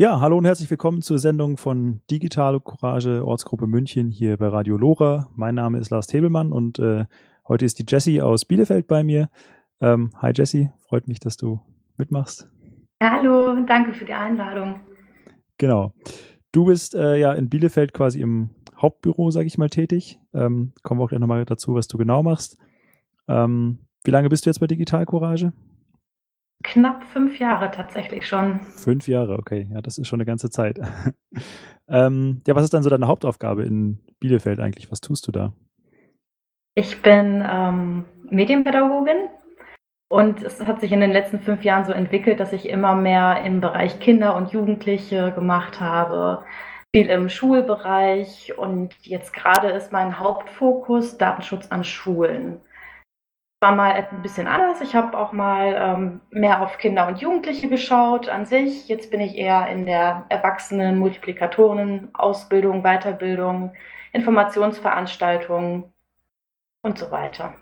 Ja, hallo und herzlich willkommen zur Sendung von Digitale Courage Ortsgruppe München hier bei Radio Lora. Mein Name ist Lars Tebelmann und äh, heute ist die Jessie aus Bielefeld bei mir. Ähm, hi Jessie, freut mich, dass du mitmachst. Hallo, danke für die Einladung. Genau. Du bist äh, ja in Bielefeld quasi im Hauptbüro, sage ich mal, tätig. Ähm, kommen wir auch gleich nochmal dazu, was du genau machst. Ähm, wie lange bist du jetzt bei Digital Courage? Knapp fünf Jahre tatsächlich schon. Fünf Jahre, okay. Ja, das ist schon eine ganze Zeit. ähm, ja, was ist dann so deine Hauptaufgabe in Bielefeld eigentlich? Was tust du da? Ich bin ähm, Medienpädagogin und es hat sich in den letzten fünf Jahren so entwickelt, dass ich immer mehr im Bereich Kinder und Jugendliche gemacht habe, viel im Schulbereich und jetzt gerade ist mein Hauptfokus Datenschutz an Schulen war mal ein bisschen anders. Ich habe auch mal ähm, mehr auf Kinder und Jugendliche geschaut an sich. Jetzt bin ich eher in der Erwachsenen, Multiplikatoren, Ausbildung, Weiterbildung, Informationsveranstaltungen und so weiter.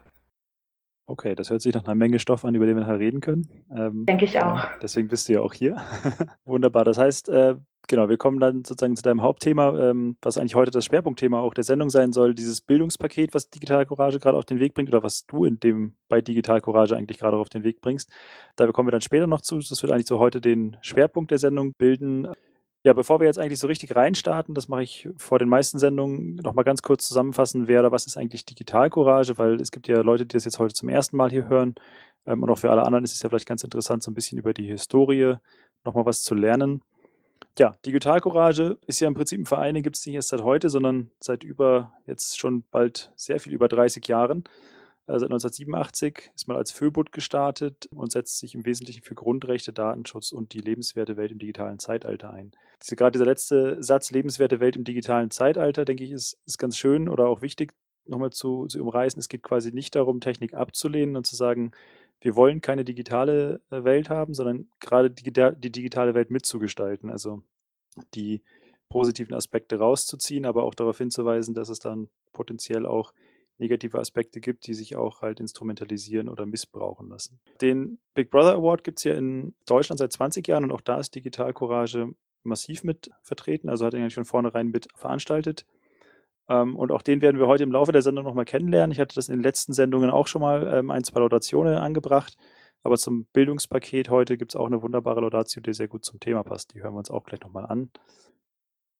Okay, das hört sich nach einer Menge Stoff an, über den wir nachher reden können. Ähm, Denke ich auch. Deswegen bist du ja auch hier. Wunderbar. Das heißt, äh, genau, wir kommen dann sozusagen zu deinem Hauptthema, ähm, was eigentlich heute das Schwerpunktthema auch der Sendung sein soll, dieses Bildungspaket, was Digital Courage gerade auf den Weg bringt oder was du in dem bei Digital Courage eigentlich gerade auf den Weg bringst. Da kommen wir dann später noch zu. Das wird eigentlich so heute den Schwerpunkt der Sendung bilden. Ja, bevor wir jetzt eigentlich so richtig reinstarten, das mache ich vor den meisten Sendungen, nochmal ganz kurz zusammenfassen, wer oder was ist eigentlich Digital Courage, weil es gibt ja Leute, die das jetzt heute zum ersten Mal hier hören. Ähm, und auch für alle anderen ist es ja vielleicht ganz interessant, so ein bisschen über die Historie nochmal was zu lernen. Ja, Digital Courage ist ja im Prinzip ein Verein, den gibt es nicht erst seit heute, sondern seit über, jetzt schon bald sehr viel über 30 Jahren. Also seit 1987 ist man als Föbut gestartet und setzt sich im Wesentlichen für Grundrechte, Datenschutz und die lebenswerte Welt im digitalen Zeitalter ein. Diese, gerade dieser letzte Satz, lebenswerte Welt im digitalen Zeitalter, denke ich, ist, ist ganz schön oder auch wichtig nochmal zu, zu umreißen. Es geht quasi nicht darum, Technik abzulehnen und zu sagen, wir wollen keine digitale äh, Welt haben, sondern gerade die, die digitale Welt mitzugestalten. Also die positiven Aspekte rauszuziehen, aber auch darauf hinzuweisen, dass es dann potenziell auch negative Aspekte gibt, die sich auch halt instrumentalisieren oder missbrauchen lassen. Den Big Brother Award gibt es ja in Deutschland seit 20 Jahren und auch da ist Digital Courage massiv mit vertreten, also hat er eigentlich von vornherein mit veranstaltet. Ähm, und auch den werden wir heute im Laufe der Sendung nochmal kennenlernen. Ich hatte das in den letzten Sendungen auch schon mal ähm, ein, zwei Laudationen angebracht. Aber zum Bildungspaket heute gibt es auch eine wunderbare Laudatio, die sehr gut zum Thema passt. Die hören wir uns auch gleich nochmal an.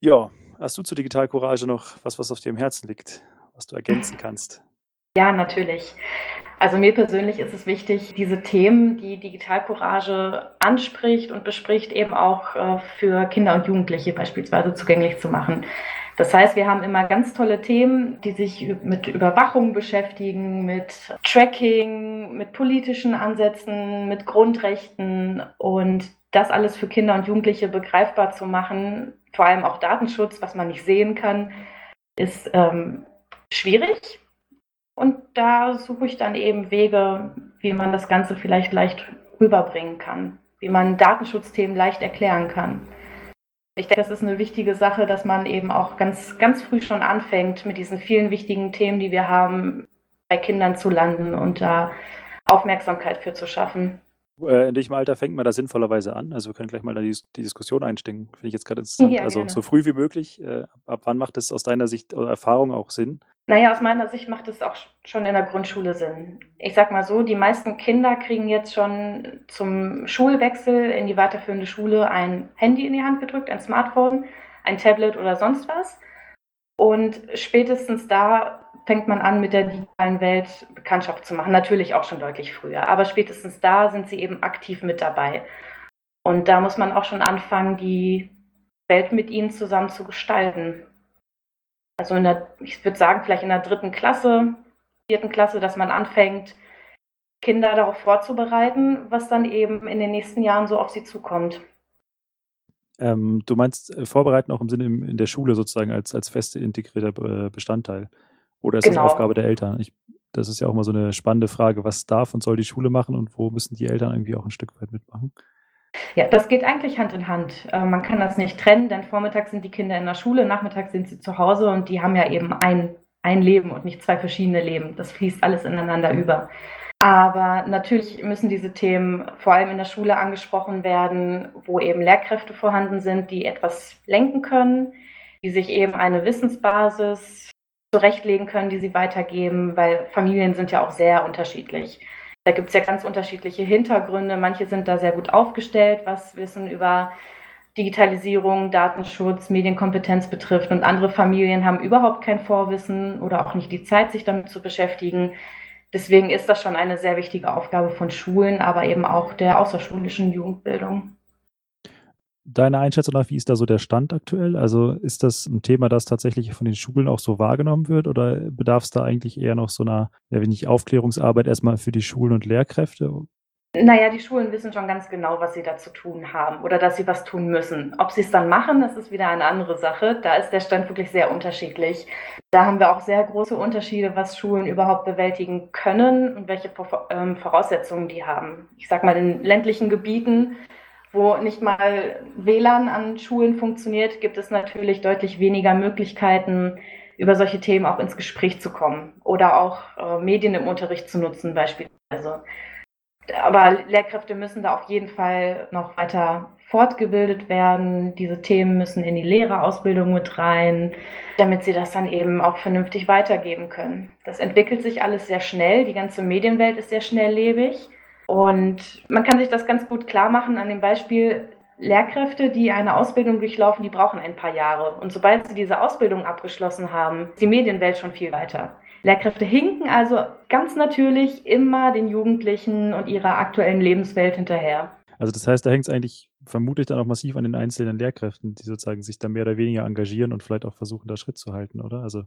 Ja, hast du zu Digital Courage noch was, was auf dir im Herzen liegt, was du ergänzen kannst? Ja, natürlich. Also mir persönlich ist es wichtig, diese Themen, die Digital Courage anspricht und bespricht, eben auch äh, für Kinder und Jugendliche beispielsweise zugänglich zu machen. Das heißt, wir haben immer ganz tolle Themen, die sich mit Überwachung beschäftigen, mit Tracking, mit politischen Ansätzen, mit Grundrechten und das alles für Kinder und Jugendliche begreifbar zu machen, vor allem auch Datenschutz, was man nicht sehen kann, ist ähm, schwierig. Und da suche ich dann eben Wege, wie man das Ganze vielleicht leicht rüberbringen kann, wie man Datenschutzthemen leicht erklären kann. Ich denke, das ist eine wichtige Sache, dass man eben auch ganz, ganz früh schon anfängt, mit diesen vielen wichtigen Themen, die wir haben, bei Kindern zu landen und da Aufmerksamkeit für zu schaffen. Äh, in welchem Alter fängt man da sinnvollerweise an? Also wir können gleich mal die, die Diskussion einsteigen. Finde ich jetzt gerade interessant. Ja, also gerne. so früh wie möglich. Äh, ab wann macht es aus deiner Sicht oder Erfahrung auch Sinn? Naja, aus meiner Sicht macht es auch schon in der Grundschule Sinn. Ich sag mal so, die meisten Kinder kriegen jetzt schon zum Schulwechsel in die weiterführende Schule ein Handy in die Hand gedrückt, ein Smartphone, ein Tablet oder sonst was. Und spätestens da fängt man an, mit der digitalen Welt Bekanntschaft zu machen. Natürlich auch schon deutlich früher, aber spätestens da sind sie eben aktiv mit dabei. Und da muss man auch schon anfangen, die Welt mit ihnen zusammen zu gestalten also in der, ich würde sagen, vielleicht in der dritten Klasse, vierten Klasse, dass man anfängt, Kinder darauf vorzubereiten, was dann eben in den nächsten Jahren so auf sie zukommt. Ähm, du meinst äh, vorbereiten auch im Sinne in, in der Schule sozusagen als, als feste integrierter äh, Bestandteil? Oder ist genau. das Aufgabe der Eltern? Ich, das ist ja auch mal so eine spannende Frage. Was darf und soll die Schule machen und wo müssen die Eltern irgendwie auch ein Stück weit mitmachen? Ja, das geht eigentlich Hand in Hand. Äh, man kann das nicht trennen, denn vormittags sind die Kinder in der Schule, nachmittags sind sie zu Hause und die haben ja eben ein, ein Leben und nicht zwei verschiedene Leben. Das fließt alles ineinander über. Aber natürlich müssen diese Themen vor allem in der Schule angesprochen werden, wo eben Lehrkräfte vorhanden sind, die etwas lenken können, die sich eben eine Wissensbasis zurechtlegen können, die sie weitergeben, weil Familien sind ja auch sehr unterschiedlich. Da gibt es ja ganz unterschiedliche Hintergründe. Manche sind da sehr gut aufgestellt, was Wissen über Digitalisierung, Datenschutz, Medienkompetenz betrifft. Und andere Familien haben überhaupt kein Vorwissen oder auch nicht die Zeit, sich damit zu beschäftigen. Deswegen ist das schon eine sehr wichtige Aufgabe von Schulen, aber eben auch der außerschulischen Jugendbildung. Deine Einschätzung nach, wie ist da so der Stand aktuell? Also ist das ein Thema, das tatsächlich von den Schulen auch so wahrgenommen wird oder bedarf es da eigentlich eher noch so einer, ja, nicht Aufklärungsarbeit erstmal für die Schulen und Lehrkräfte? Naja, die Schulen wissen schon ganz genau, was sie da zu tun haben oder dass sie was tun müssen. Ob sie es dann machen, das ist wieder eine andere Sache. Da ist der Stand wirklich sehr unterschiedlich. Da haben wir auch sehr große Unterschiede, was Schulen überhaupt bewältigen können und welche ähm, Voraussetzungen die haben. Ich sage mal, in ländlichen Gebieten, wo nicht mal WLAN an Schulen funktioniert, gibt es natürlich deutlich weniger Möglichkeiten, über solche Themen auch ins Gespräch zu kommen oder auch äh, Medien im Unterricht zu nutzen beispielsweise aber Lehrkräfte müssen da auf jeden Fall noch weiter fortgebildet werden. Diese Themen müssen in die Lehrerausbildung mit rein, damit sie das dann eben auch vernünftig weitergeben können. Das entwickelt sich alles sehr schnell. Die ganze Medienwelt ist sehr schnelllebig. Und man kann sich das ganz gut klar machen an dem Beispiel, Lehrkräfte, die eine Ausbildung durchlaufen, die brauchen ein paar Jahre. Und sobald sie diese Ausbildung abgeschlossen haben, ist die Medienwelt schon viel weiter. Lehrkräfte hinken also ganz natürlich immer den Jugendlichen und ihrer aktuellen Lebenswelt hinterher. Also das heißt, da hängt es eigentlich vermutlich dann auch massiv an den einzelnen Lehrkräften, die sozusagen sich da mehr oder weniger engagieren und vielleicht auch versuchen, da Schritt zu halten, oder? Also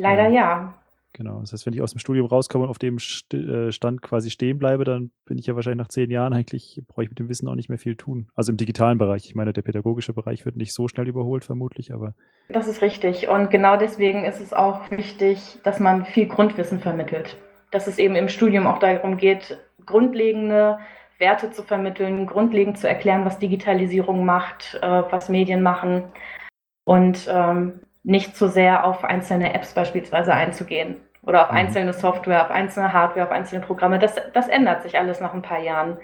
Leider ja. Genau. Das heißt, wenn ich aus dem Studium rauskomme und auf dem äh, Stand quasi stehen bleibe, dann bin ich ja wahrscheinlich nach zehn Jahren eigentlich, brauche ich mit dem Wissen auch nicht mehr viel tun. Also im digitalen Bereich. Ich meine, der pädagogische Bereich wird nicht so schnell überholt, vermutlich, aber. Das ist richtig. Und genau deswegen ist es auch wichtig, dass man viel Grundwissen vermittelt. Dass es eben im Studium auch darum geht, grundlegende Werte zu vermitteln, grundlegend zu erklären, was Digitalisierung macht, äh, was Medien machen und ähm, nicht zu sehr auf einzelne Apps beispielsweise einzugehen oder auf mhm. einzelne Software, auf einzelne Hardware, auf einzelne Programme. Das, das ändert sich alles nach ein paar Jahren.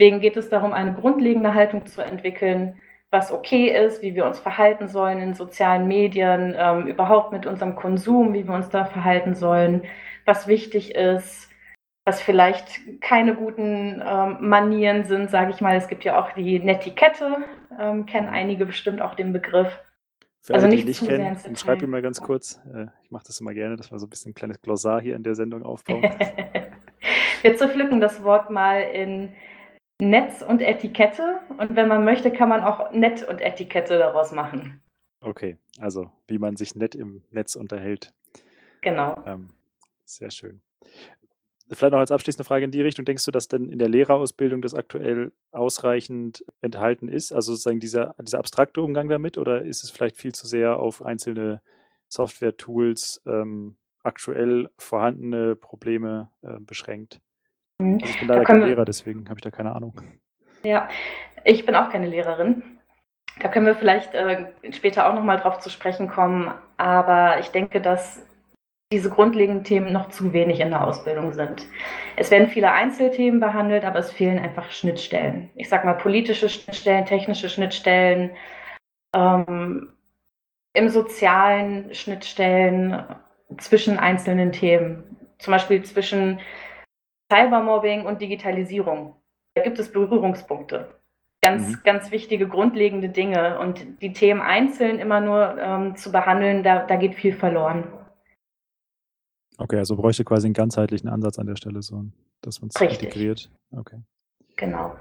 Deswegen geht es darum, eine grundlegende Haltung zu entwickeln, was okay ist, wie wir uns verhalten sollen in sozialen Medien, ähm, überhaupt mit unserem Konsum, wie wir uns da verhalten sollen, was wichtig ist, was vielleicht keine guten ähm, Manieren sind, sage ich mal. Es gibt ja auch die Netiquette, ähm, kennen einige bestimmt auch den Begriff. Für also alle, die nicht kennen, schreib ihm mal ganz kurz. Äh, ich mache das immer gerne, dass wir so ein bisschen ein kleines Glossar hier in der Sendung aufbauen. wir zerpflücken das Wort mal in Netz und Etikette. Und wenn man möchte, kann man auch Nett und Etikette daraus machen. Okay, also wie man sich nett im Netz unterhält. Genau. Ähm, sehr schön. Vielleicht noch als abschließende Frage in die Richtung, denkst du, dass denn in der Lehrerausbildung das aktuell ausreichend enthalten ist? Also sozusagen dieser, dieser abstrakte Umgang damit oder ist es vielleicht viel zu sehr auf einzelne Software-Tools ähm, aktuell vorhandene Probleme äh, beschränkt? Mhm. Also ich bin leider kein Lehrer, deswegen habe ich da keine Ahnung. Ja, ich bin auch keine Lehrerin. Da können wir vielleicht äh, später auch nochmal drauf zu sprechen kommen. Aber ich denke, dass diese grundlegenden Themen noch zu wenig in der Ausbildung sind. Es werden viele Einzelthemen behandelt, aber es fehlen einfach Schnittstellen. Ich sage mal politische Schnittstellen, technische Schnittstellen, ähm, im sozialen Schnittstellen zwischen einzelnen Themen. Zum Beispiel zwischen Cybermobbing und Digitalisierung. Da gibt es Berührungspunkte. Ganz, mhm. ganz wichtige, grundlegende Dinge. Und die Themen einzeln immer nur ähm, zu behandeln, da, da geht viel verloren. Okay, also bräuchte quasi einen ganzheitlichen Ansatz an der Stelle, so, dass man es integriert. Okay. Genau.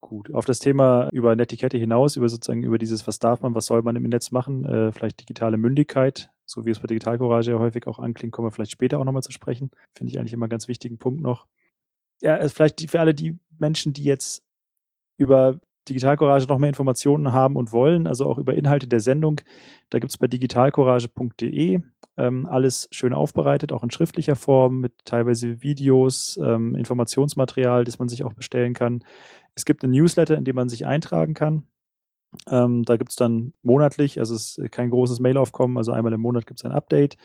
Gut. Auf das Thema über Netiquette hinaus, über sozusagen über dieses, was darf man, was soll man im Netz machen, äh, vielleicht digitale Mündigkeit, so wie es bei Digitalcourage ja häufig auch anklingt, kommen wir vielleicht später auch nochmal zu sprechen. Finde ich eigentlich immer einen ganz wichtigen Punkt noch. Ja, vielleicht für alle die Menschen, die jetzt über Digitalcourage noch mehr Informationen haben und wollen, also auch über Inhalte der Sendung, da gibt es bei digitalcourage.de ähm, alles schön aufbereitet, auch in schriftlicher Form mit teilweise Videos, ähm, Informationsmaterial, das man sich auch bestellen kann. Es gibt ein Newsletter, in dem man sich eintragen kann. Ähm, da gibt es dann monatlich, also es ist kein großes Mailaufkommen, also einmal im Monat gibt es ein Update.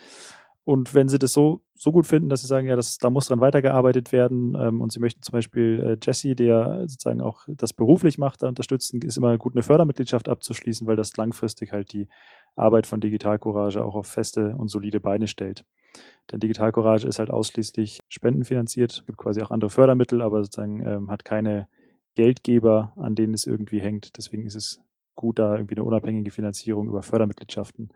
Und wenn Sie das so, so gut finden, dass Sie sagen, ja, das, da muss dran weitergearbeitet werden ähm, und Sie möchten zum Beispiel äh, Jesse, der sozusagen auch das beruflich macht, da unterstützen, ist immer gut, eine Fördermitgliedschaft abzuschließen, weil das langfristig halt die Arbeit von Digital Courage auch auf feste und solide Beine stellt. Denn Digital Courage ist halt ausschließlich spendenfinanziert, gibt quasi auch andere Fördermittel, aber sozusagen ähm, hat keine Geldgeber, an denen es irgendwie hängt. Deswegen ist es gut, da irgendwie eine unabhängige Finanzierung über Fördermitgliedschaften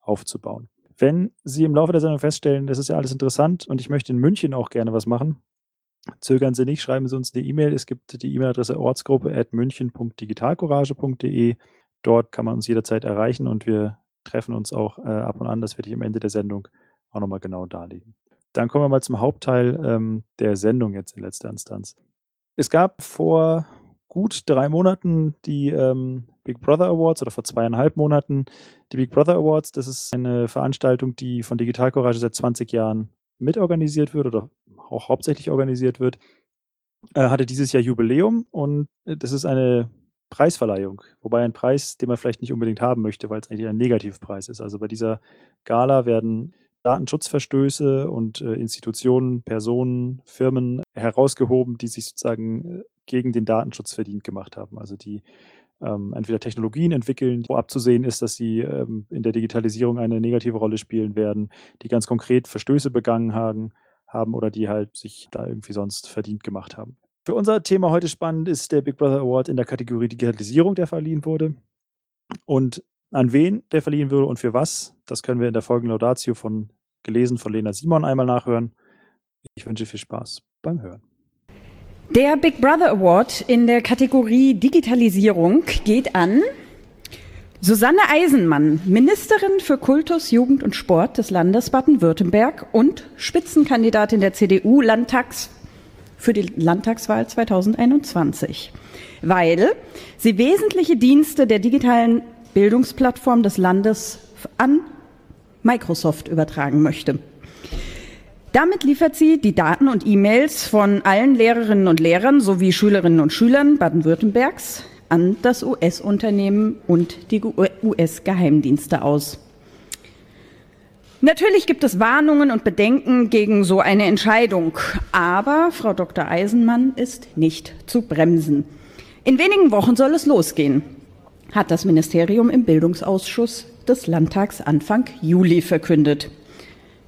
aufzubauen. Wenn Sie im Laufe der Sendung feststellen, das ist ja alles interessant und ich möchte in München auch gerne was machen, zögern Sie nicht, schreiben Sie uns eine E-Mail. Es gibt die E-Mail-Adresse ortsgruppe.münchen.digitalcourage.de. Dort kann man uns jederzeit erreichen und wir treffen uns auch äh, ab und an. Das werde ich am Ende der Sendung auch nochmal genau darlegen. Dann kommen wir mal zum Hauptteil ähm, der Sendung jetzt in letzter Instanz. Es gab vor gut drei Monaten die ähm, Big Brother Awards oder vor zweieinhalb Monaten die Big Brother Awards. Das ist eine Veranstaltung, die von Digital Courage seit 20 Jahren mitorganisiert wird oder auch hauptsächlich organisiert wird. Äh, hatte dieses Jahr Jubiläum und äh, das ist eine Preisverleihung, wobei ein Preis, den man vielleicht nicht unbedingt haben möchte, weil es eigentlich ein Negativpreis ist. Also bei dieser Gala werden Datenschutzverstöße und äh, Institutionen, Personen, Firmen herausgehoben, die sich sozusagen äh, gegen den Datenschutz verdient gemacht haben. Also die ähm, entweder Technologien entwickeln, wo abzusehen ist, dass sie ähm, in der Digitalisierung eine negative Rolle spielen werden, die ganz konkret Verstöße begangen haben, haben oder die halt sich da irgendwie sonst verdient gemacht haben. Für unser Thema heute spannend ist der Big Brother Award in der Kategorie Digitalisierung, der verliehen wurde. Und an wen der verliehen wurde und für was, das können wir in der folgenden Laudatio von gelesen von Lena Simon einmal nachhören. Ich wünsche viel Spaß beim Hören. Der Big Brother Award in der Kategorie Digitalisierung geht an Susanne Eisenmann, Ministerin für Kultus, Jugend und Sport des Landes Baden-Württemberg und Spitzenkandidatin der CDU Landtags für die Landtagswahl 2021, weil sie wesentliche Dienste der digitalen Bildungsplattform des Landes an Microsoft übertragen möchte. Damit liefert sie die Daten und E-Mails von allen Lehrerinnen und Lehrern sowie Schülerinnen und Schülern Baden-Württembergs an das US-Unternehmen und die US-Geheimdienste aus. Natürlich gibt es Warnungen und Bedenken gegen so eine Entscheidung, aber Frau Dr. Eisenmann ist nicht zu bremsen. In wenigen Wochen soll es losgehen, hat das Ministerium im Bildungsausschuss des Landtags Anfang Juli verkündet.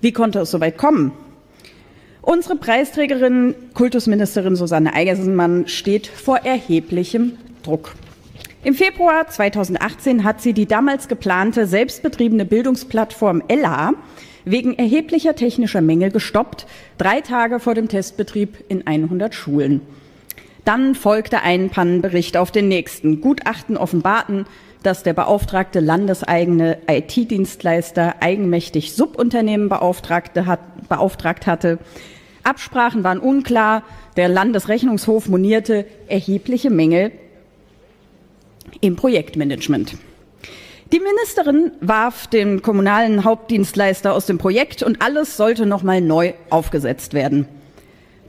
Wie konnte es soweit kommen? Unsere Preisträgerin, Kultusministerin Susanne Eisenmann, steht vor erheblichem Druck. Im Februar 2018 hat sie die damals geplante selbstbetriebene Bildungsplattform Ella wegen erheblicher technischer Mängel gestoppt, drei Tage vor dem Testbetrieb in 100 Schulen. Dann folgte ein Pannenbericht auf den nächsten. Gutachten offenbarten, dass der beauftragte landeseigene IT-Dienstleister eigenmächtig Subunternehmen beauftragte hat, beauftragt hatte. Absprachen waren unklar. Der Landesrechnungshof monierte erhebliche Mängel im Projektmanagement. Die Ministerin warf den kommunalen Hauptdienstleister aus dem Projekt und alles sollte nochmal neu aufgesetzt werden.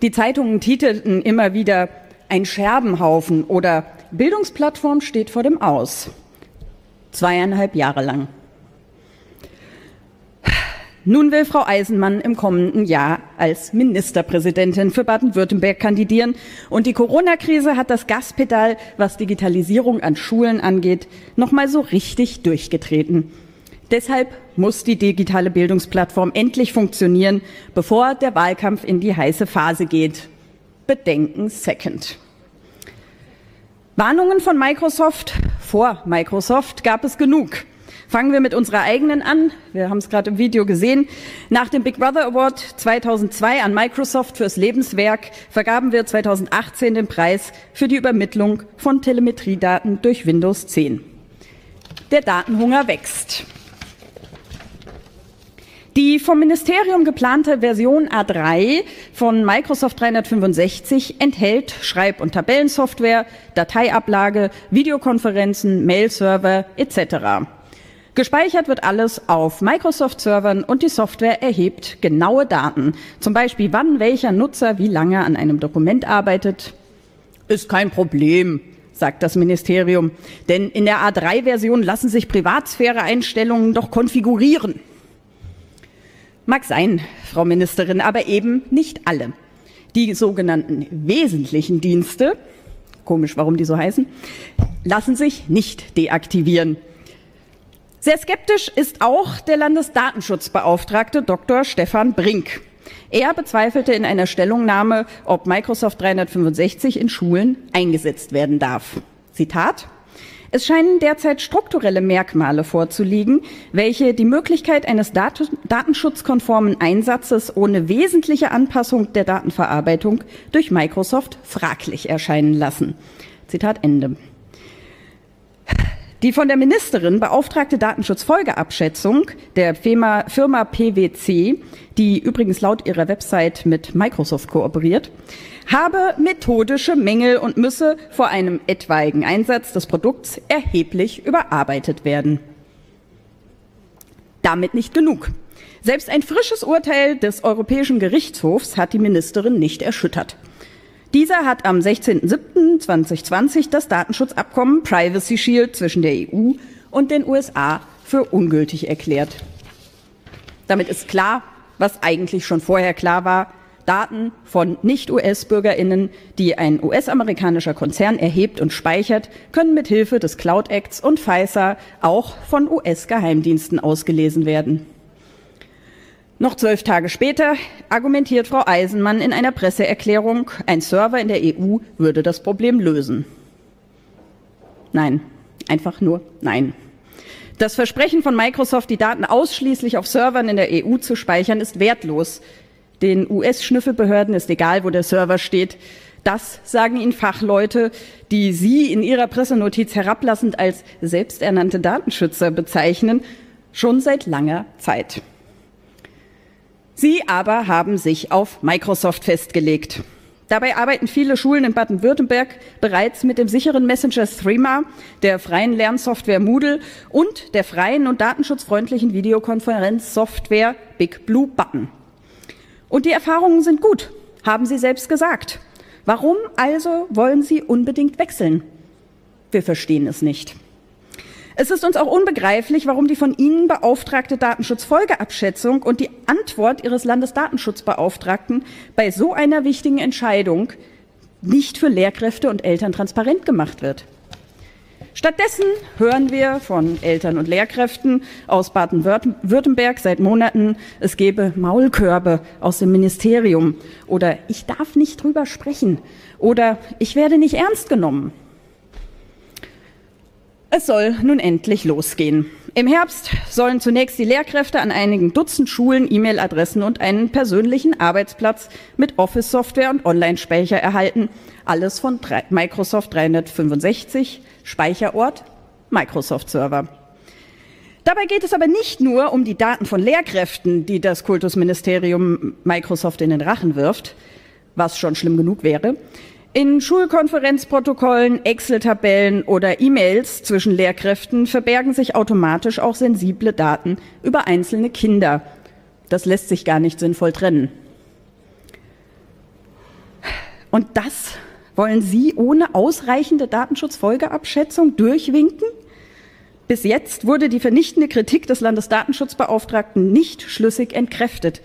Die Zeitungen titelten immer wieder ein Scherbenhaufen oder Bildungsplattform steht vor dem Aus zweieinhalb Jahre lang. Nun will Frau Eisenmann im kommenden Jahr als Ministerpräsidentin für Baden-Württemberg kandidieren. Und die Corona-Krise hat das Gaspedal, was Digitalisierung an Schulen angeht, nochmal so richtig durchgetreten. Deshalb muss die digitale Bildungsplattform endlich funktionieren, bevor der Wahlkampf in die heiße Phase geht. Bedenken second. Warnungen von Microsoft vor Microsoft gab es genug. Fangen wir mit unserer eigenen an. Wir haben es gerade im Video gesehen. Nach dem Big Brother Award 2002 an Microsoft fürs Lebenswerk vergaben wir 2018 den Preis für die Übermittlung von Telemetriedaten durch Windows 10. Der Datenhunger wächst. Die vom Ministerium geplante Version A3 von Microsoft 365 enthält Schreib- und Tabellensoftware, Dateiablage, Videokonferenzen, Mail-Server etc. Gespeichert wird alles auf Microsoft-Servern und die Software erhebt genaue Daten, zum Beispiel wann welcher Nutzer wie lange an einem Dokument arbeitet. Ist kein Problem, sagt das Ministerium, denn in der A3-Version lassen sich Privatsphäre-Einstellungen doch konfigurieren. Mag sein, Frau Ministerin, aber eben nicht alle. Die sogenannten wesentlichen Dienste, komisch, warum die so heißen, lassen sich nicht deaktivieren. Sehr skeptisch ist auch der Landesdatenschutzbeauftragte Dr. Stefan Brink. Er bezweifelte in einer Stellungnahme, ob Microsoft 365 in Schulen eingesetzt werden darf. Zitat es scheinen derzeit strukturelle Merkmale vorzuliegen, welche die Möglichkeit eines datenschutzkonformen Einsatzes ohne wesentliche Anpassung der Datenverarbeitung durch Microsoft fraglich erscheinen lassen. Zitat Ende. Die von der Ministerin beauftragte Datenschutzfolgeabschätzung der Firma, Firma PwC, die übrigens laut ihrer Website mit Microsoft kooperiert, habe methodische Mängel und müsse vor einem etwaigen Einsatz des Produkts erheblich überarbeitet werden. Damit nicht genug. Selbst ein frisches Urteil des Europäischen Gerichtshofs hat die Ministerin nicht erschüttert. Dieser hat am 16.07.2020 das Datenschutzabkommen Privacy Shield zwischen der EU und den USA für ungültig erklärt. Damit ist klar, was eigentlich schon vorher klar war, Daten von Nicht-US-Bürgerinnen, die ein US-amerikanischer Konzern erhebt und speichert, können mit Hilfe des Cloud Acts und FISA auch von US-Geheimdiensten ausgelesen werden. Noch zwölf Tage später argumentiert Frau Eisenmann in einer Presseerklärung, ein Server in der EU würde das Problem lösen. Nein, einfach nur nein. Das Versprechen von Microsoft, die Daten ausschließlich auf Servern in der EU zu speichern, ist wertlos. Den US-Schnüffelbehörden ist egal, wo der Server steht. Das sagen Ihnen Fachleute, die Sie in Ihrer Pressenotiz herablassend als selbsternannte Datenschützer bezeichnen, schon seit langer Zeit. Sie aber haben sich auf Microsoft festgelegt. Dabei arbeiten viele Schulen in Baden-Württemberg bereits mit dem sicheren Messenger Threema, der freien Lernsoftware Moodle und der freien und datenschutzfreundlichen Videokonferenzsoftware Big Blue Button. Und die Erfahrungen sind gut, haben Sie selbst gesagt. Warum also wollen Sie unbedingt wechseln? Wir verstehen es nicht. Es ist uns auch unbegreiflich, warum die von Ihnen beauftragte Datenschutzfolgeabschätzung und die Antwort Ihres Landesdatenschutzbeauftragten bei so einer wichtigen Entscheidung nicht für Lehrkräfte und Eltern transparent gemacht wird. Stattdessen hören wir von Eltern und Lehrkräften aus Baden-Württemberg seit Monaten, es gebe Maulkörbe aus dem Ministerium oder ich darf nicht drüber sprechen oder ich werde nicht ernst genommen. Es soll nun endlich losgehen. Im Herbst sollen zunächst die Lehrkräfte an einigen Dutzend Schulen E-Mail-Adressen und einen persönlichen Arbeitsplatz mit Office-Software und Online-Speicher erhalten. Alles von Microsoft 365, Speicherort Microsoft-Server. Dabei geht es aber nicht nur um die Daten von Lehrkräften, die das Kultusministerium Microsoft in den Rachen wirft, was schon schlimm genug wäre. In Schulkonferenzprotokollen, Excel-Tabellen oder E-Mails zwischen Lehrkräften verbergen sich automatisch auch sensible Daten über einzelne Kinder. Das lässt sich gar nicht sinnvoll trennen. Und das wollen Sie ohne ausreichende Datenschutzfolgeabschätzung durchwinken? Bis jetzt wurde die vernichtende Kritik des Landesdatenschutzbeauftragten nicht schlüssig entkräftet.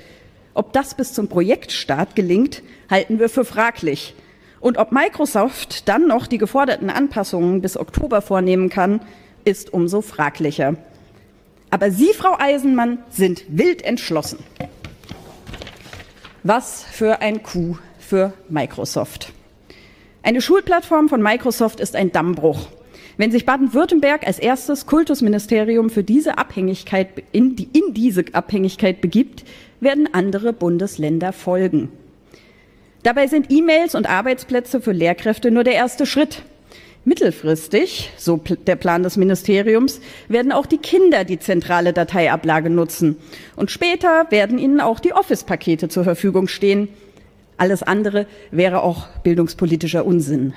Ob das bis zum Projektstart gelingt, halten wir für fraglich. Und ob Microsoft dann noch die geforderten Anpassungen bis Oktober vornehmen kann, ist umso fraglicher. Aber Sie, Frau Eisenmann, sind wild entschlossen. Was für ein Coup für Microsoft. Eine Schulplattform von Microsoft ist ein Dammbruch. Wenn sich Baden-Württemberg als erstes Kultusministerium für diese Abhängigkeit in, die, in diese Abhängigkeit begibt, werden andere Bundesländer folgen. Dabei sind E-Mails und Arbeitsplätze für Lehrkräfte nur der erste Schritt. Mittelfristig, so der Plan des Ministeriums, werden auch die Kinder die zentrale Dateiablage nutzen. Und später werden ihnen auch die Office-Pakete zur Verfügung stehen. Alles andere wäre auch bildungspolitischer Unsinn.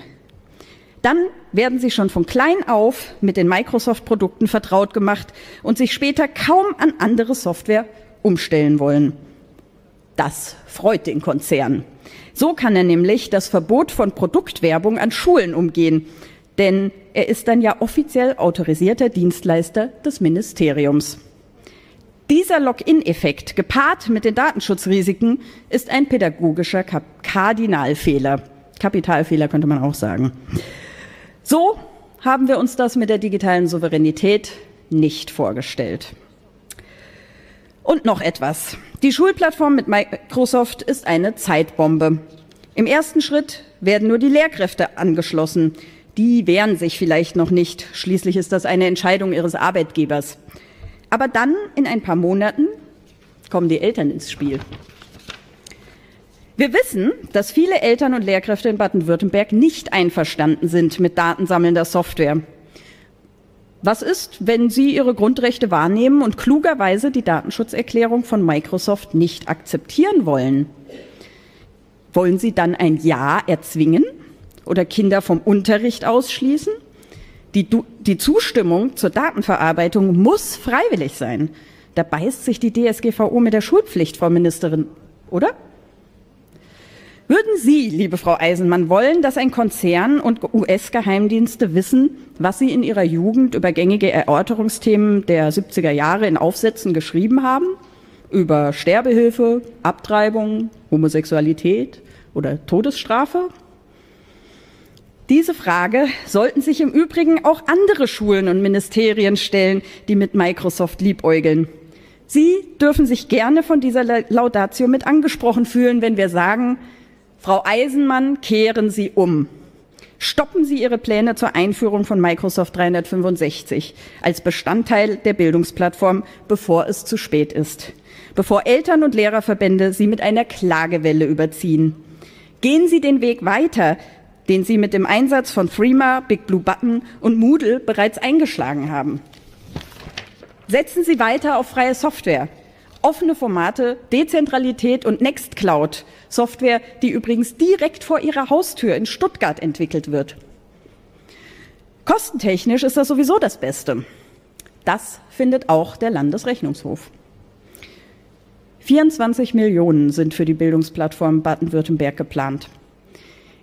Dann werden sie schon von klein auf mit den Microsoft-Produkten vertraut gemacht und sich später kaum an andere Software umstellen wollen. Das freut den Konzern. So kann er nämlich das Verbot von Produktwerbung an Schulen umgehen, denn er ist dann ja offiziell autorisierter Dienstleister des Ministeriums. Dieser Login-Effekt, gepaart mit den Datenschutzrisiken, ist ein pädagogischer Kardinalfehler. Kapitalfehler könnte man auch sagen. So haben wir uns das mit der digitalen Souveränität nicht vorgestellt. Und noch etwas. Die Schulplattform mit Microsoft ist eine Zeitbombe. Im ersten Schritt werden nur die Lehrkräfte angeschlossen. Die wehren sich vielleicht noch nicht. Schließlich ist das eine Entscheidung ihres Arbeitgebers. Aber dann, in ein paar Monaten, kommen die Eltern ins Spiel. Wir wissen, dass viele Eltern und Lehrkräfte in Baden-Württemberg nicht einverstanden sind mit datensammelnder Software. Was ist, wenn Sie Ihre Grundrechte wahrnehmen und klugerweise die Datenschutzerklärung von Microsoft nicht akzeptieren wollen? Wollen Sie dann ein Ja erzwingen oder Kinder vom Unterricht ausschließen? Die, die Zustimmung zur Datenverarbeitung muss freiwillig sein. Da beißt sich die DSGVO mit der Schulpflicht, Frau Ministerin, oder? Würden Sie, liebe Frau Eisenmann, wollen, dass ein Konzern und US-Geheimdienste wissen, was Sie in Ihrer Jugend über gängige Erörterungsthemen der 70er Jahre in Aufsätzen geschrieben haben? Über Sterbehilfe, Abtreibung, Homosexualität oder Todesstrafe? Diese Frage sollten sich im Übrigen auch andere Schulen und Ministerien stellen, die mit Microsoft liebäugeln. Sie dürfen sich gerne von dieser Laudatio mit angesprochen fühlen, wenn wir sagen, Frau Eisenmann, kehren Sie um. Stoppen Sie Ihre Pläne zur Einführung von Microsoft 365 als Bestandteil der Bildungsplattform, bevor es zu spät ist. Bevor Eltern und Lehrerverbände Sie mit einer Klagewelle überziehen. Gehen Sie den Weg weiter, den Sie mit dem Einsatz von Threema, Big Blue Button und Moodle bereits eingeschlagen haben. Setzen Sie weiter auf freie Software, offene Formate, Dezentralität und Nextcloud, Software, die übrigens direkt vor Ihrer Haustür in Stuttgart entwickelt wird. Kostentechnisch ist das sowieso das Beste. Das findet auch der Landesrechnungshof. 24 Millionen sind für die Bildungsplattform Baden-Württemberg geplant.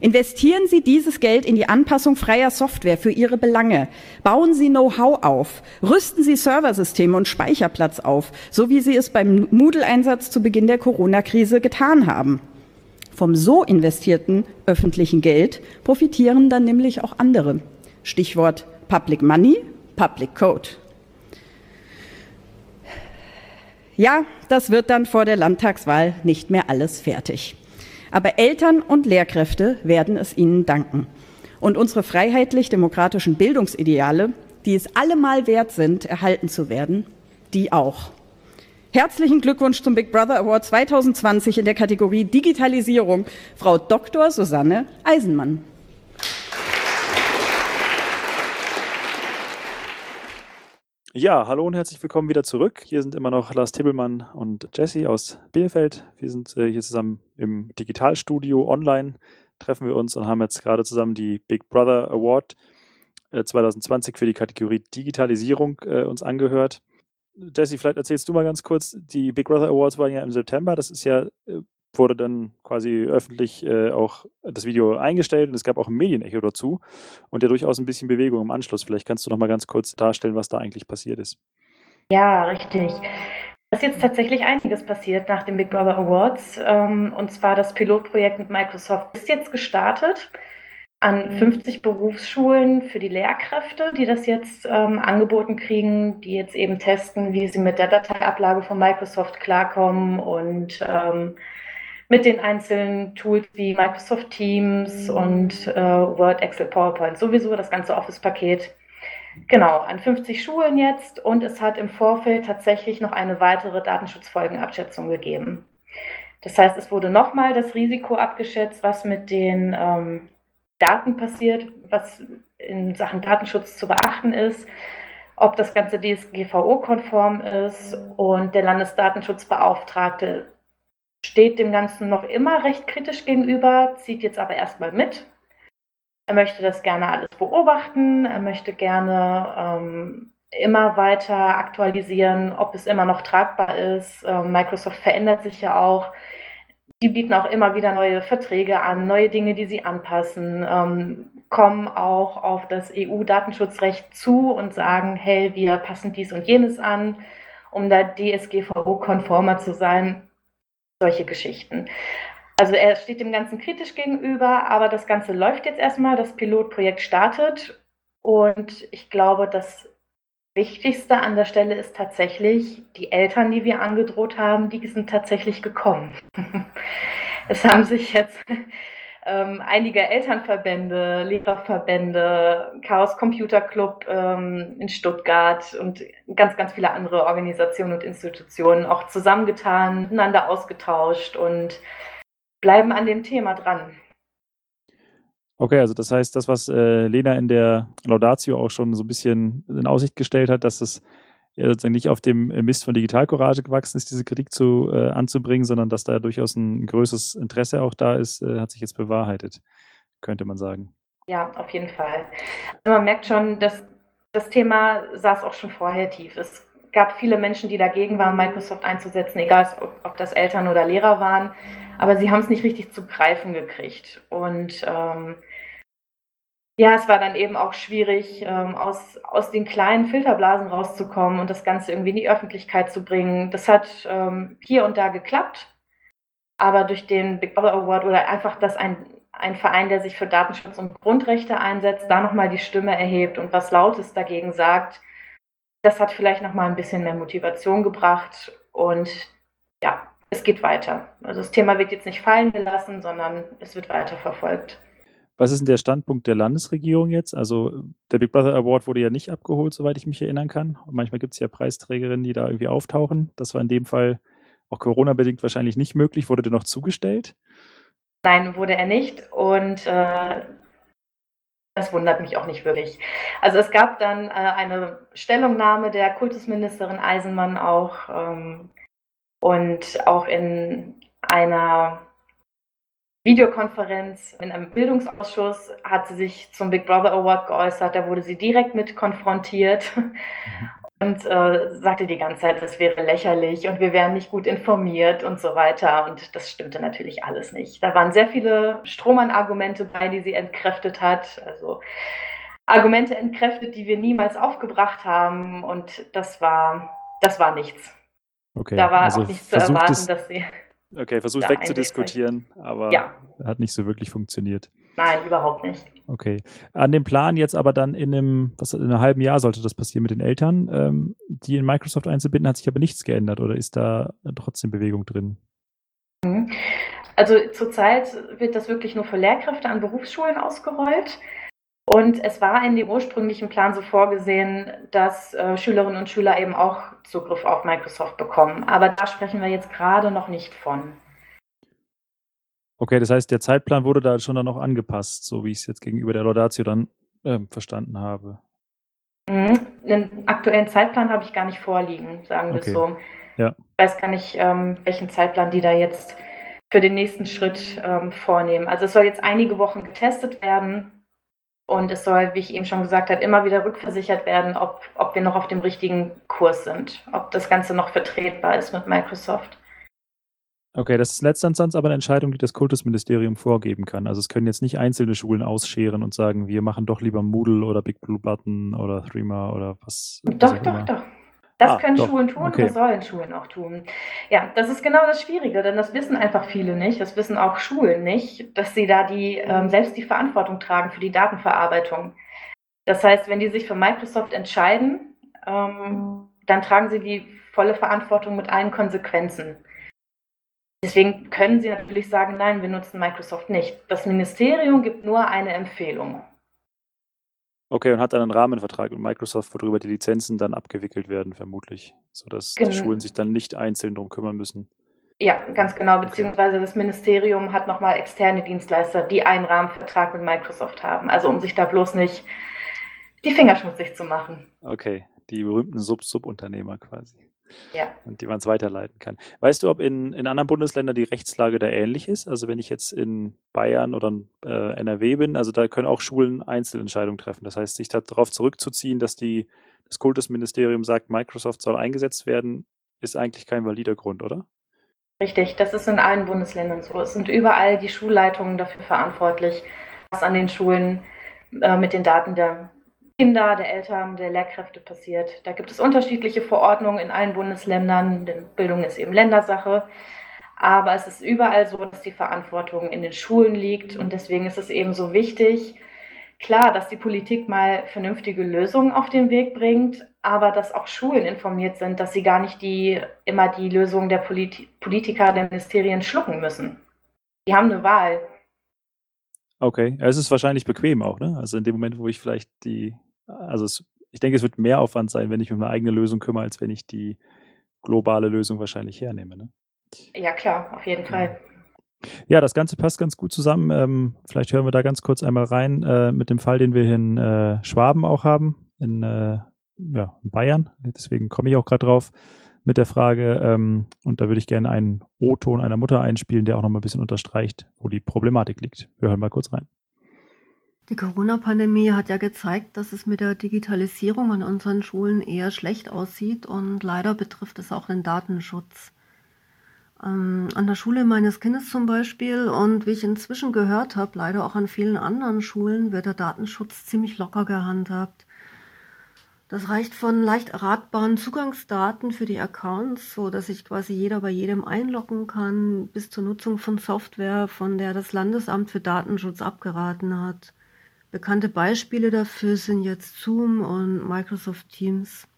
Investieren Sie dieses Geld in die Anpassung freier Software für Ihre Belange. Bauen Sie Know-how auf. Rüsten Sie Serversysteme und Speicherplatz auf, so wie Sie es beim Moodle-Einsatz zu Beginn der Corona-Krise getan haben. Vom so investierten öffentlichen Geld profitieren dann nämlich auch andere. Stichwort Public Money, Public Code. Ja, das wird dann vor der Landtagswahl nicht mehr alles fertig. Aber Eltern und Lehrkräfte werden es ihnen danken. Und unsere freiheitlich-demokratischen Bildungsideale, die es allemal wert sind, erhalten zu werden, die auch. Herzlichen Glückwunsch zum Big Brother Award 2020 in der Kategorie Digitalisierung, Frau Dr. Susanne Eisenmann. Ja, hallo und herzlich willkommen wieder zurück. Hier sind immer noch Lars Tibbelmann und Jesse aus Bielefeld. Wir sind äh, hier zusammen im Digitalstudio online, treffen wir uns und haben jetzt gerade zusammen die Big Brother Award äh, 2020 für die Kategorie Digitalisierung äh, uns angehört. Jesse, vielleicht erzählst du mal ganz kurz, die Big Brother Awards waren ja im September, das ist ja äh, wurde dann quasi öffentlich äh, auch das Video eingestellt und es gab auch ein Medienecho dazu und ja durchaus ein bisschen Bewegung im Anschluss. Vielleicht kannst du noch mal ganz kurz darstellen, was da eigentlich passiert ist. Ja, richtig. Es ist jetzt tatsächlich einiges passiert nach den Big Brother Awards. Ähm, und zwar das Pilotprojekt mit Microsoft ist jetzt gestartet an 50 mhm. Berufsschulen für die Lehrkräfte, die das jetzt ähm, angeboten kriegen, die jetzt eben testen, wie sie mit der Dateiablage von Microsoft klarkommen und ähm, mit den einzelnen Tools wie Microsoft Teams und äh, Word, Excel, PowerPoint, sowieso das ganze Office-Paket. Genau, an 50 Schulen jetzt und es hat im Vorfeld tatsächlich noch eine weitere Datenschutzfolgenabschätzung gegeben. Das heißt, es wurde nochmal das Risiko abgeschätzt, was mit den ähm, Daten passiert, was in Sachen Datenschutz zu beachten ist, ob das Ganze DSGVO-konform ist und der Landesdatenschutzbeauftragte steht dem Ganzen noch immer recht kritisch gegenüber, zieht jetzt aber erstmal mit. Er möchte das gerne alles beobachten, er möchte gerne ähm, immer weiter aktualisieren, ob es immer noch tragbar ist. Ähm, Microsoft verändert sich ja auch. Die bieten auch immer wieder neue Verträge an, neue Dinge, die sie anpassen, ähm, kommen auch auf das EU-Datenschutzrecht zu und sagen, hey, wir passen dies und jenes an um da DSGVO-konformer zu sein. Solche Geschichten. Also er steht dem Ganzen kritisch gegenüber, aber das Ganze läuft jetzt erstmal, das Pilotprojekt startet und ich glaube, das Wichtigste an der Stelle ist tatsächlich, die Eltern, die wir angedroht haben, die sind tatsächlich gekommen. es haben sich jetzt ähm, einige Elternverbände, Lehrerverbände, Chaos Computer Club ähm, in Stuttgart und ganz, ganz viele andere Organisationen und Institutionen auch zusammengetan, miteinander ausgetauscht und bleiben an dem Thema dran. Okay, also das heißt, das, was äh, Lena in der Laudatio auch schon so ein bisschen in Aussicht gestellt hat, dass es ja sozusagen nicht auf dem Mist von Digitalcourage gewachsen ist, diese Kritik zu, äh, anzubringen, sondern dass da durchaus ein größeres Interesse auch da ist, äh, hat sich jetzt bewahrheitet, könnte man sagen. Ja, auf jeden Fall. Also man merkt schon, dass das Thema saß auch schon vorher tief. Es gab viele Menschen, die dagegen waren, Microsoft einzusetzen, egal ob, ob das Eltern oder Lehrer waren aber sie haben es nicht richtig zu greifen gekriegt. Und ähm, ja, es war dann eben auch schwierig, ähm, aus, aus den kleinen Filterblasen rauszukommen und das Ganze irgendwie in die Öffentlichkeit zu bringen. Das hat ähm, hier und da geklappt, aber durch den Big Brother Award oder einfach, dass ein, ein Verein, der sich für Datenschutz und Grundrechte einsetzt, da nochmal die Stimme erhebt und was Lautes dagegen sagt, das hat vielleicht nochmal ein bisschen mehr Motivation gebracht und ja, es geht weiter. Also das Thema wird jetzt nicht fallen gelassen, sondern es wird weiter verfolgt. Was ist denn der Standpunkt der Landesregierung jetzt? Also der Big Brother Award wurde ja nicht abgeholt, soweit ich mich erinnern kann. Und manchmal gibt es ja Preisträgerinnen, die da irgendwie auftauchen. Das war in dem Fall auch Corona-bedingt wahrscheinlich nicht möglich. Wurde der noch zugestellt? Nein, wurde er nicht. Und äh, das wundert mich auch nicht wirklich. Also es gab dann äh, eine Stellungnahme der Kultusministerin Eisenmann auch, ähm, und auch in einer Videokonferenz in einem Bildungsausschuss hat sie sich zum Big Brother Award geäußert. Da wurde sie direkt mit konfrontiert und äh, sagte die ganze Zeit, das wäre lächerlich und wir wären nicht gut informiert und so weiter. Und das stimmte natürlich alles nicht. Da waren sehr viele Strohmann-Argumente bei, die sie entkräftet hat. Also Argumente entkräftet, die wir niemals aufgebracht haben. Und das war, das war nichts. Okay, da war also auch nicht zu erwarten, es, dass sie. Okay, versucht wegzudiskutieren, aber ja. hat nicht so wirklich funktioniert. Nein, überhaupt nicht. Okay. An dem Plan jetzt aber dann in einem, was in einem halben Jahr sollte das passieren mit den Eltern, ähm, die in Microsoft einzubinden, hat sich aber nichts geändert oder ist da trotzdem Bewegung drin? Mhm. Also zurzeit wird das wirklich nur für Lehrkräfte an Berufsschulen ausgerollt. Und es war in dem ursprünglichen Plan so vorgesehen, dass äh, Schülerinnen und Schüler eben auch Zugriff auf Microsoft bekommen. Aber da sprechen wir jetzt gerade noch nicht von. Okay, das heißt, der Zeitplan wurde da schon dann noch angepasst, so wie ich es jetzt gegenüber der Laudatio dann äh, verstanden habe. Mhm. Den aktuellen Zeitplan habe ich gar nicht vorliegen, sagen wir okay. so. Ja. Ich weiß gar nicht, ähm, welchen Zeitplan die da jetzt für den nächsten Schritt ähm, vornehmen. Also es soll jetzt einige Wochen getestet werden und es soll, wie ich eben schon gesagt habe, immer wieder rückversichert werden, ob, ob wir noch auf dem richtigen Kurs sind, ob das Ganze noch vertretbar ist mit Microsoft. Okay, das ist letztendlich aber eine Entscheidung, die das Kultusministerium vorgeben kann. Also es können jetzt nicht einzelne Schulen ausscheren und sagen, wir machen doch lieber Moodle oder Big Blue Button oder Threema oder was. Doch, doch, doch. Das ah, können doch. Schulen tun, okay. das sollen Schulen auch tun. Ja, das ist genau das Schwierige, denn das wissen einfach viele nicht, das wissen auch Schulen nicht, dass sie da die ähm, selbst die Verantwortung tragen für die Datenverarbeitung. Das heißt, wenn die sich für Microsoft entscheiden, ähm, dann tragen sie die volle Verantwortung mit allen Konsequenzen. Deswegen können sie natürlich sagen, nein, wir nutzen Microsoft nicht. Das Ministerium gibt nur eine Empfehlung. Okay, und hat dann einen Rahmenvertrag mit Microsoft, worüber die Lizenzen dann abgewickelt werden, vermutlich, sodass Gen die Schulen sich dann nicht einzeln darum kümmern müssen. Ja, ganz genau. Beziehungsweise das Ministerium hat nochmal externe Dienstleister, die einen Rahmenvertrag mit Microsoft haben. Also um sich da bloß nicht die Finger schmutzig zu machen. Okay, die berühmten Sub-Subunternehmer quasi. Ja. Und die man es weiterleiten kann. Weißt du, ob in, in anderen Bundesländern die Rechtslage da ähnlich ist? Also wenn ich jetzt in Bayern oder äh, NRW bin, also da können auch Schulen Einzelentscheidungen treffen. Das heißt, sich darauf zurückzuziehen, dass die, das Kultusministerium sagt, Microsoft soll eingesetzt werden, ist eigentlich kein valider Grund, oder? Richtig, das ist in allen Bundesländern so. Es sind überall die Schulleitungen dafür verantwortlich, was an den Schulen äh, mit den Daten der Kinder, der Eltern, der Lehrkräfte passiert. Da gibt es unterschiedliche Verordnungen in allen Bundesländern, denn Bildung ist eben Ländersache. Aber es ist überall so, dass die Verantwortung in den Schulen liegt und deswegen ist es eben so wichtig, klar, dass die Politik mal vernünftige Lösungen auf den Weg bringt, aber dass auch Schulen informiert sind, dass sie gar nicht die, immer die Lösungen der Polit Politiker, der Ministerien schlucken müssen. Die haben eine Wahl. Okay, es ist wahrscheinlich bequem auch, ne? Also in dem Moment, wo ich vielleicht die, also es, ich denke, es wird mehr Aufwand sein, wenn ich mich um eine eigene Lösung kümmere, als wenn ich die globale Lösung wahrscheinlich hernehme, ne? Ja, klar, auf jeden Fall. Ja, das Ganze passt ganz gut zusammen. Ähm, vielleicht hören wir da ganz kurz einmal rein äh, mit dem Fall, den wir hier in äh, Schwaben auch haben, in, äh, ja, in Bayern. Deswegen komme ich auch gerade drauf mit der Frage. Ähm, und da würde ich gerne einen O-Ton einer Mutter einspielen, der auch nochmal ein bisschen unterstreicht, wo die Problematik liegt. Wir hören mal kurz rein. Die Corona-Pandemie hat ja gezeigt, dass es mit der Digitalisierung an unseren Schulen eher schlecht aussieht und leider betrifft es auch den Datenschutz. Ähm, an der Schule meines Kindes zum Beispiel und wie ich inzwischen gehört habe, leider auch an vielen anderen Schulen wird der Datenschutz ziemlich locker gehandhabt. Das reicht von leicht erratbaren Zugangsdaten für die Accounts, so dass sich quasi jeder bei jedem einloggen kann, bis zur Nutzung von Software, von der das Landesamt für Datenschutz abgeraten hat. Bekannte Beispiele dafür sind jetzt Zoom und Microsoft Teams.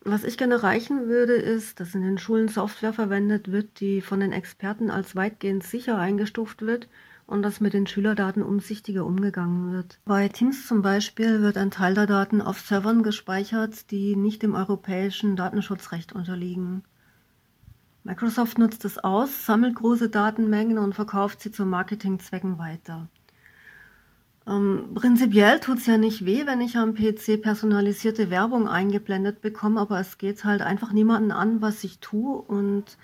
Was ich gerne erreichen würde, ist, dass in den Schulen Software verwendet wird, die von den Experten als weitgehend sicher eingestuft wird und dass mit den Schülerdaten umsichtiger umgegangen wird. Bei Teams zum Beispiel wird ein Teil der Daten auf Servern gespeichert, die nicht dem europäischen Datenschutzrecht unterliegen. Microsoft nutzt es aus, sammelt große Datenmengen und verkauft sie zu Marketingzwecken weiter. Ähm, prinzipiell tut's ja nicht weh, wenn ich am PC personalisierte Werbung eingeblendet bekomme, aber es geht halt einfach niemanden an, was ich tue. Und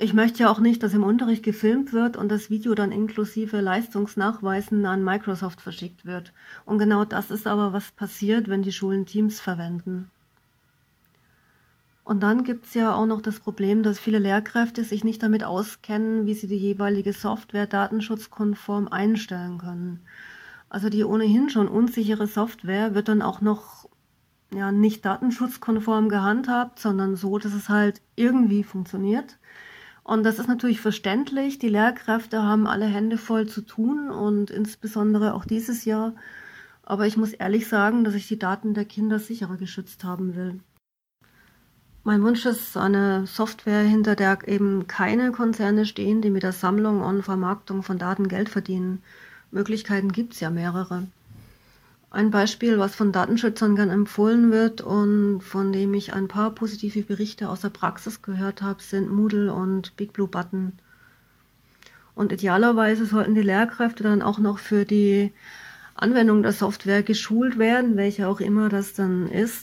ich möchte ja auch nicht, dass im Unterricht gefilmt wird und das Video dann inklusive Leistungsnachweisen an Microsoft verschickt wird. Und genau das ist aber, was passiert, wenn die Schulen Teams verwenden. Und dann gibt's ja auch noch das Problem, dass viele Lehrkräfte sich nicht damit auskennen, wie sie die jeweilige Software datenschutzkonform einstellen können. Also die ohnehin schon unsichere Software wird dann auch noch ja, nicht datenschutzkonform gehandhabt, sondern so, dass es halt irgendwie funktioniert. Und das ist natürlich verständlich. Die Lehrkräfte haben alle Hände voll zu tun und insbesondere auch dieses Jahr. Aber ich muss ehrlich sagen, dass ich die Daten der Kinder sicherer geschützt haben will. Mein Wunsch ist eine Software, hinter der eben keine Konzerne stehen, die mit der Sammlung und Vermarktung von Daten Geld verdienen. Möglichkeiten gibt es ja mehrere. Ein Beispiel, was von Datenschützern gern empfohlen wird und von dem ich ein paar positive Berichte aus der Praxis gehört habe, sind Moodle und Big Blue Button. Und idealerweise sollten die Lehrkräfte dann auch noch für die Anwendung der Software geschult werden, welche auch immer das dann ist.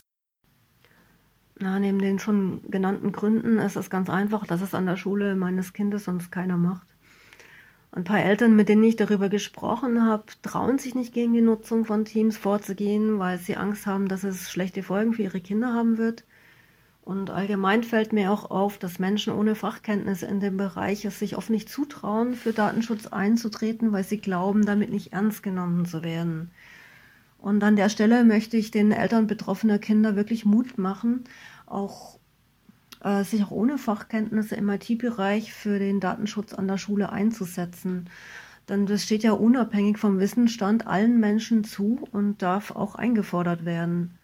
Na, neben den schon genannten Gründen ist es ganz einfach, dass es an der Schule meines Kindes sonst keiner macht. Ein paar Eltern, mit denen ich darüber gesprochen habe, trauen sich nicht gegen die Nutzung von Teams vorzugehen, weil sie Angst haben, dass es schlechte Folgen für ihre Kinder haben wird. Und allgemein fällt mir auch auf, dass Menschen ohne Fachkenntnisse in dem Bereich es sich oft nicht zutrauen, für Datenschutz einzutreten, weil sie glauben, damit nicht ernst genommen zu werden. Und an der Stelle möchte ich den Eltern betroffener Kinder wirklich Mut machen, auch äh, sich auch ohne Fachkenntnisse im IT-Bereich für den Datenschutz an der Schule einzusetzen. Denn das steht ja unabhängig vom Wissensstand allen Menschen zu und darf auch eingefordert werden.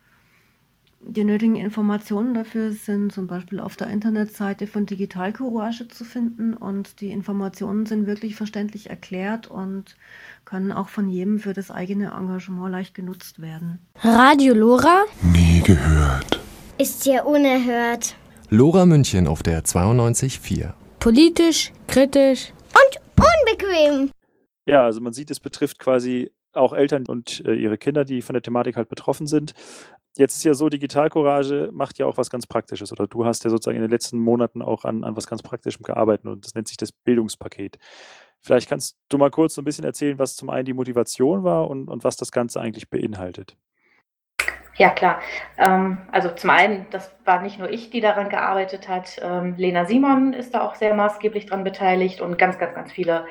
Die nötigen Informationen dafür sind zum Beispiel auf der Internetseite von Digital Courage zu finden und die Informationen sind wirklich verständlich erklärt und können auch von jedem für das eigene Engagement leicht genutzt werden. Radio Lora? Nie gehört. Ist ja unerhört. Lora München auf der 92.4. Politisch, kritisch und unbequem. Ja, also man sieht, es betrifft quasi auch Eltern und äh, ihre Kinder, die von der Thematik halt betroffen sind. Jetzt ist ja so, Digitalcourage macht ja auch was ganz Praktisches oder du hast ja sozusagen in den letzten Monaten auch an, an was ganz Praktischem gearbeitet und das nennt sich das Bildungspaket. Vielleicht kannst du mal kurz so ein bisschen erzählen, was zum einen die Motivation war und, und was das Ganze eigentlich beinhaltet. Ja, klar. Ähm, also zum einen, das war nicht nur ich, die daran gearbeitet hat. Ähm, Lena Simon ist da auch sehr maßgeblich dran beteiligt und ganz, ganz, ganz viele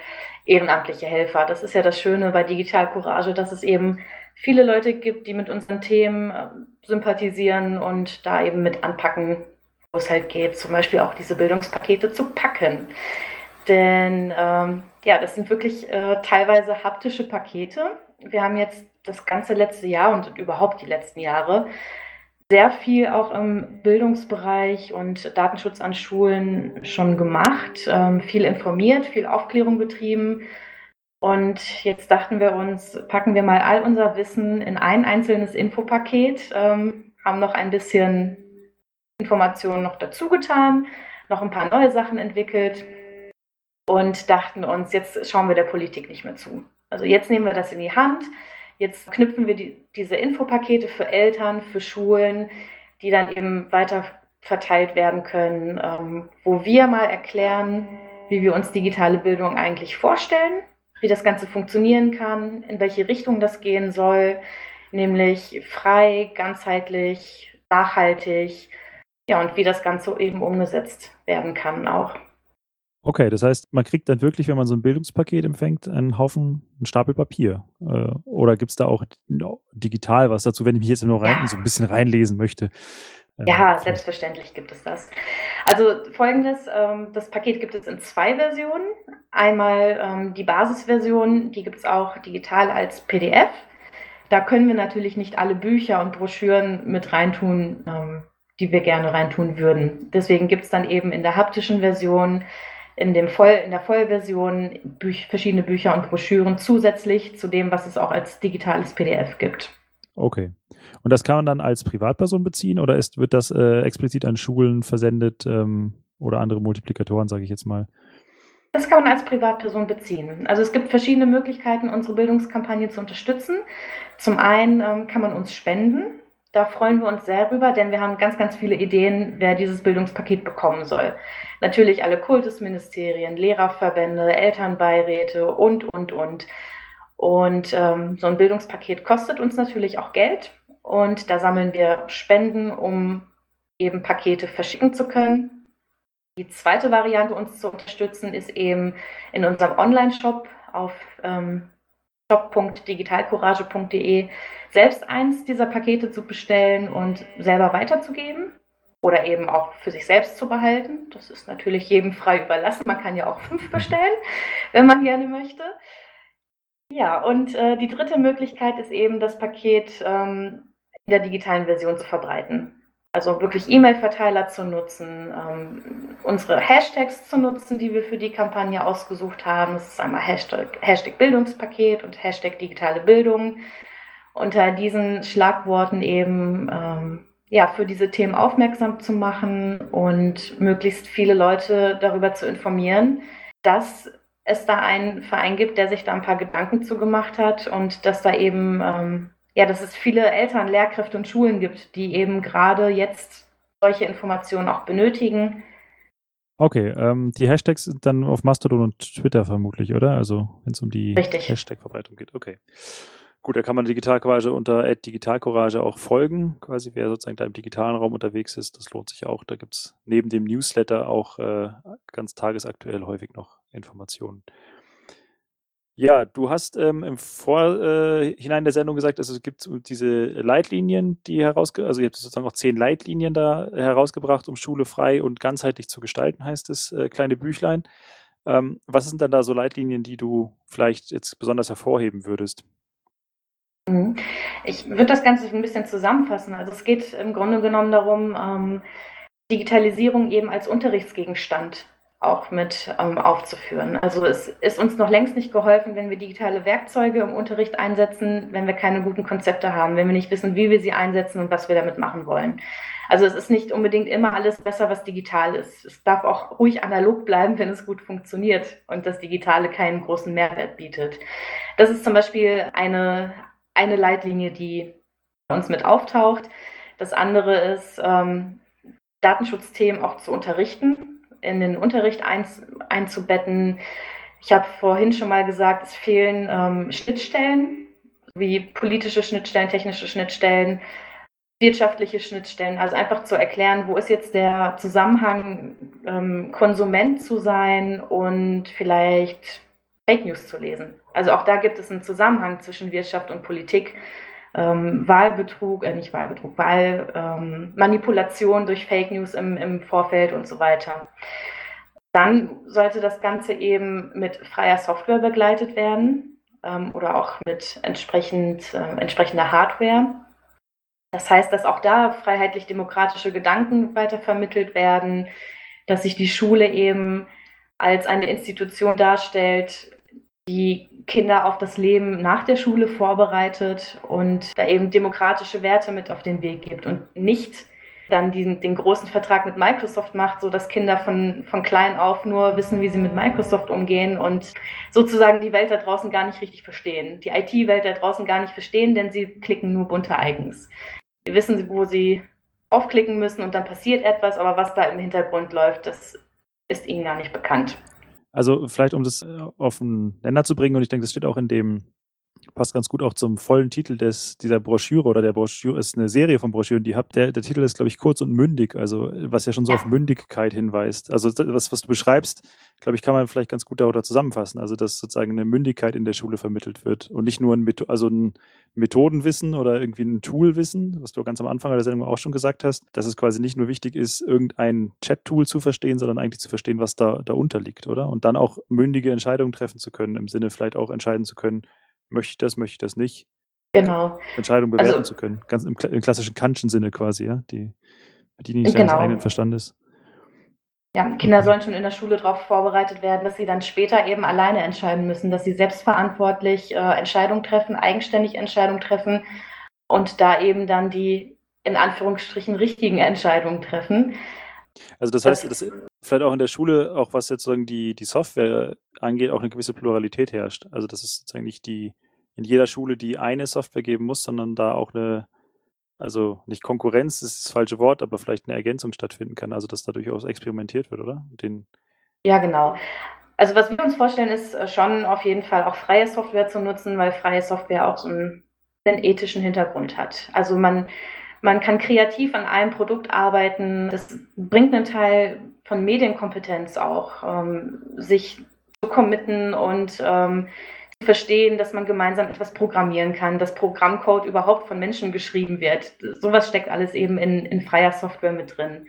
ehrenamtliche Helfer. Das ist ja das Schöne bei Digital Courage, dass es eben viele Leute gibt, die mit unseren Themen äh, sympathisieren und da eben mit anpacken, wo es halt geht, zum Beispiel auch diese Bildungspakete zu packen. Denn ähm, ja, das sind wirklich äh, teilweise haptische Pakete. Wir haben jetzt das ganze letzte Jahr und überhaupt die letzten Jahre sehr viel auch im Bildungsbereich und Datenschutz an Schulen schon gemacht, ähm, viel informiert, viel Aufklärung betrieben. Und jetzt dachten wir uns, packen wir mal all unser Wissen in ein einzelnes Infopaket, ähm, haben noch ein bisschen Informationen noch dazu getan, noch ein paar neue Sachen entwickelt und dachten uns, jetzt schauen wir der Politik nicht mehr zu. Also jetzt nehmen wir das in die Hand, jetzt knüpfen wir die, diese Infopakete für Eltern, für Schulen, die dann eben weiter verteilt werden können, ähm, wo wir mal erklären, wie wir uns digitale Bildung eigentlich vorstellen, wie das Ganze funktionieren kann, in welche Richtung das gehen soll, nämlich frei, ganzheitlich, nachhaltig, ja, und wie das Ganze eben umgesetzt werden kann auch. Okay, das heißt, man kriegt dann wirklich, wenn man so ein Bildungspaket empfängt, einen Haufen, einen Stapel Papier. Äh, oder gibt es da auch digital was dazu, wenn ich mich jetzt nur rein, Ja. so ein bisschen reinlesen möchte? Äh, Ja, selbstverständlich gibt es das. Also folgendes, ähm, das Paket gibt es in zwei Versionen. Einmal ähm, die Basisversion, die gibt es auch digital als PDF. Da können wir natürlich nicht alle Bücher und Broschüren mit reintun, ähm, die wir gerne reintun würden. Deswegen gibt es dann eben in der haptischen Version, in, dem Voll, in der Vollversion Büch, verschiedene Bücher und Broschüren zusätzlich zu dem, was es auch als digitales PDF gibt. Okay. Und das kann man dann als Privatperson beziehen oder ist, wird das äh, explizit an Schulen versendet ähm, oder andere Multiplikatoren, sage ich jetzt mal? Das kann man als Privatperson beziehen. Also es gibt verschiedene Möglichkeiten, unsere Bildungskampagne zu unterstützen. Zum einen ähm, kann man uns spenden. Da freuen wir uns sehr drüber, denn wir haben ganz, ganz viele Ideen, wer dieses Bildungspaket bekommen soll. Natürlich alle Kultusministerien, Lehrerverbände, Elternbeiräte und, und, und. Und ähm, so ein Bildungspaket kostet uns natürlich auch Geld. Und da sammeln wir Spenden, um eben Pakete verschicken zu können. Die zweite Variante, uns zu unterstützen, ist eben in unserem Online-Shop auf ähm, shop.digitalcourage.de selbst eins dieser Pakete zu bestellen und selber weiterzugeben oder eben auch für sich selbst zu behalten. Das ist natürlich jedem frei überlassen. Man kann ja auch fünf bestellen, wenn man gerne möchte. Ja, und äh, die dritte Möglichkeit ist eben, das Paket ähm, in der digitalen Version zu verbreiten. Also wirklich E-Mail-Verteiler zu nutzen, ähm, unsere Hashtags zu nutzen, die wir für die Kampagne ausgesucht haben. Das ist einmal Hashtag, Hashtag Bildungspaket und Hashtag digitale Bildung. Unter diesen Schlagworten eben ähm, ja, für diese Themen aufmerksam zu machen und möglichst viele Leute darüber zu informieren, dass es da einen Verein gibt, der sich da ein paar Gedanken zu gemacht hat und dass da eben ähm, ja, dass es viele Eltern, Lehrkräfte und Schulen gibt, die eben gerade jetzt solche Informationen auch benötigen. Okay, ähm, die Hashtags sind dann auf Mastodon und Twitter vermutlich, oder? Also wenn es um die. Hashtag-Verbreitung geht. Okay. Gut, da kann man Digitalcourage unter Digitalcourage auch folgen. Quasi wer sozusagen da im digitalen Raum unterwegs ist, das lohnt sich auch. Da gibt es neben dem Newsletter auch äh, ganz tagesaktuell häufig noch Informationen. Ja, du hast ähm, im Vorhinein der Sendung gesagt, also es gibt diese Leitlinien, die herausge also ihr habt sozusagen auch zehn Leitlinien da herausgebracht, um Schule frei und ganzheitlich zu gestalten, heißt es, äh, kleine Büchlein. Ähm, was sind dann da so Leitlinien, die du vielleicht jetzt besonders hervorheben würdest? Mhm. Ich würde das Ganze ein bisschen zusammenfassen. Also es geht im Grunde genommen darum, ähm, Digitalisierung eben als Unterrichtsgegenstand auch mit ähm, aufzuführen. Also es ist uns noch längst nicht geholfen, wenn wir digitale Werkzeuge im Unterricht einsetzen, wenn wir keine guten Konzepte haben, wenn wir nicht wissen, wie wir sie einsetzen und was wir damit machen wollen. Also es ist nicht unbedingt immer alles besser, was digital ist. Es darf auch ruhig analog bleiben, wenn es gut funktioniert und das Digitale keinen großen Mehrwert bietet. Das ist zum Beispiel eine, eine Leitlinie, die bei uns mit auftaucht. Das andere ist, ähm, Datenschutzthemen auch zu unterrichten, in den Unterricht ein, einzubetten. Ich habe vorhin schon mal gesagt, es fehlen ähm, Schnittstellen, wie politische Schnittstellen, technische Schnittstellen, wirtschaftliche Schnittstellen. Also einfach zu erklären, wo ist jetzt der Zusammenhang, ähm, Konsument zu sein und vielleicht Fake News zu lesen. Also auch da gibt es einen Zusammenhang zwischen Wirtschaft und Politik. Ähm, Wahlbetrug, äh, nicht Wahlbetrug, Wahlmanipulation ähm, durch Fake News im, im Vorfeld und so weiter. Dann sollte das Ganze eben mit freier Software begleitet werden ähm, oder auch mit entsprechend, äh, entsprechender Hardware. Das heißt, dass auch da freiheitlich-demokratische Gedanken weitervermittelt werden, dass sich die Schule eben als eine Institution darstellt, die Kinder auf das Leben nach der Schule vorbereitet und da eben demokratische Werte mit auf den Weg gibt und nicht dann diesen, den großen Vertrag mit Microsoft macht, so dass Kinder von, von klein auf nur wissen, wie sie mit Microsoft umgehen und sozusagen die Welt da draußen gar nicht richtig verstehen. Die IT-Welt da draußen gar nicht verstehen, denn sie klicken nur bunte eigens. Sie wissen, wo sie aufklicken müssen und dann passiert etwas, aber was da im Hintergrund läuft, das ist ihnen gar nicht bekannt. Also vielleicht, um das äh, auf den Nenner zu bringen, und ich denke, das steht auch in dem, passt ganz gut auch zum vollen Titel des, dieser Broschüre oder der Broschüre, ist eine Serie von Broschüren, die ihr habt. Der, der Titel ist, glaube ich, kurz und mündig, also was ja schon so auf Mündigkeit hinweist. Also was, was du beschreibst, glaube ich, kann man vielleicht ganz gut darunter zusammenfassen. Also dass sozusagen eine Mündigkeit in der Schule vermittelt wird und nicht nur ein, also ein Methodenwissen oder irgendwie ein Toolwissen, was du ganz am Anfang der Sendung auch schon gesagt hast, dass es quasi nicht nur wichtig ist, irgendein Chat-Tool zu verstehen, sondern eigentlich zu verstehen, was da darunter liegt, oder? Und dann auch mündige Entscheidungen treffen zu können, im Sinne vielleicht auch entscheiden zu können, möchte ich das, möchte ich das nicht. Genau. Entscheidungen bewerten also, zu können. Ganz im, im klassischen Kantschen Sinne quasi, ja, die bedienen nicht genau. eigenen Verstandes. Ja, Kinder sollen schon in der Schule darauf vorbereitet werden, dass sie dann später eben alleine entscheiden müssen, dass sie selbstverantwortlich äh, Entscheidungen treffen, eigenständig Entscheidungen treffen und da eben dann die in Anführungsstrichen richtigen Entscheidungen treffen. Also das heißt, dass vielleicht auch in der Schule, auch was jetzt sozusagen die, die Software angeht, auch eine gewisse Pluralität herrscht. Also dass es sozusagen nicht die in jeder Schule die eine Software geben muss, sondern da auch eine also nicht Konkurrenz, das ist das falsche Wort, aber vielleicht eine Ergänzung stattfinden kann, also dass da durchaus experimentiert wird, oder? Den ja, genau. Also was wir uns vorstellen, ist äh, schon auf jeden Fall auch freie Software zu nutzen, weil freie Software auch so einen, einen ethischen Hintergrund hat. Also man, man kann kreativ an einem Produkt arbeiten. Das bringt einen Teil von Medienkompetenz auch, ähm, sich zu committen und ähm, verstehen, dass man gemeinsam etwas programmieren kann, dass Programmcode überhaupt von Menschen geschrieben wird. Sowas steckt alles eben in, in freier Software mit drin.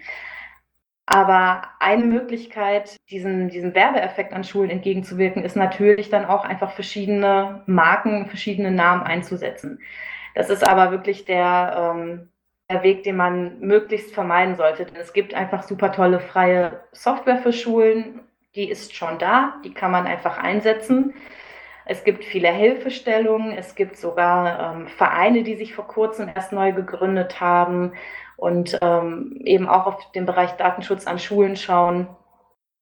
Aber eine Möglichkeit, diesen, diesen Werbeeffekt an Schulen entgegenzuwirken, ist natürlich dann auch einfach verschiedene Marken, verschiedene Namen einzusetzen. Das ist aber wirklich der, ähm, der Weg, den man möglichst vermeiden sollte. Denn es gibt einfach super tolle freie Software für Schulen, die ist schon da, die kann man einfach einsetzen. Es gibt viele Hilfestellungen, es gibt sogar ähm, Vereine, die sich vor kurzem erst neu gegründet haben und ähm, eben auch auf den Bereich Datenschutz an Schulen schauen.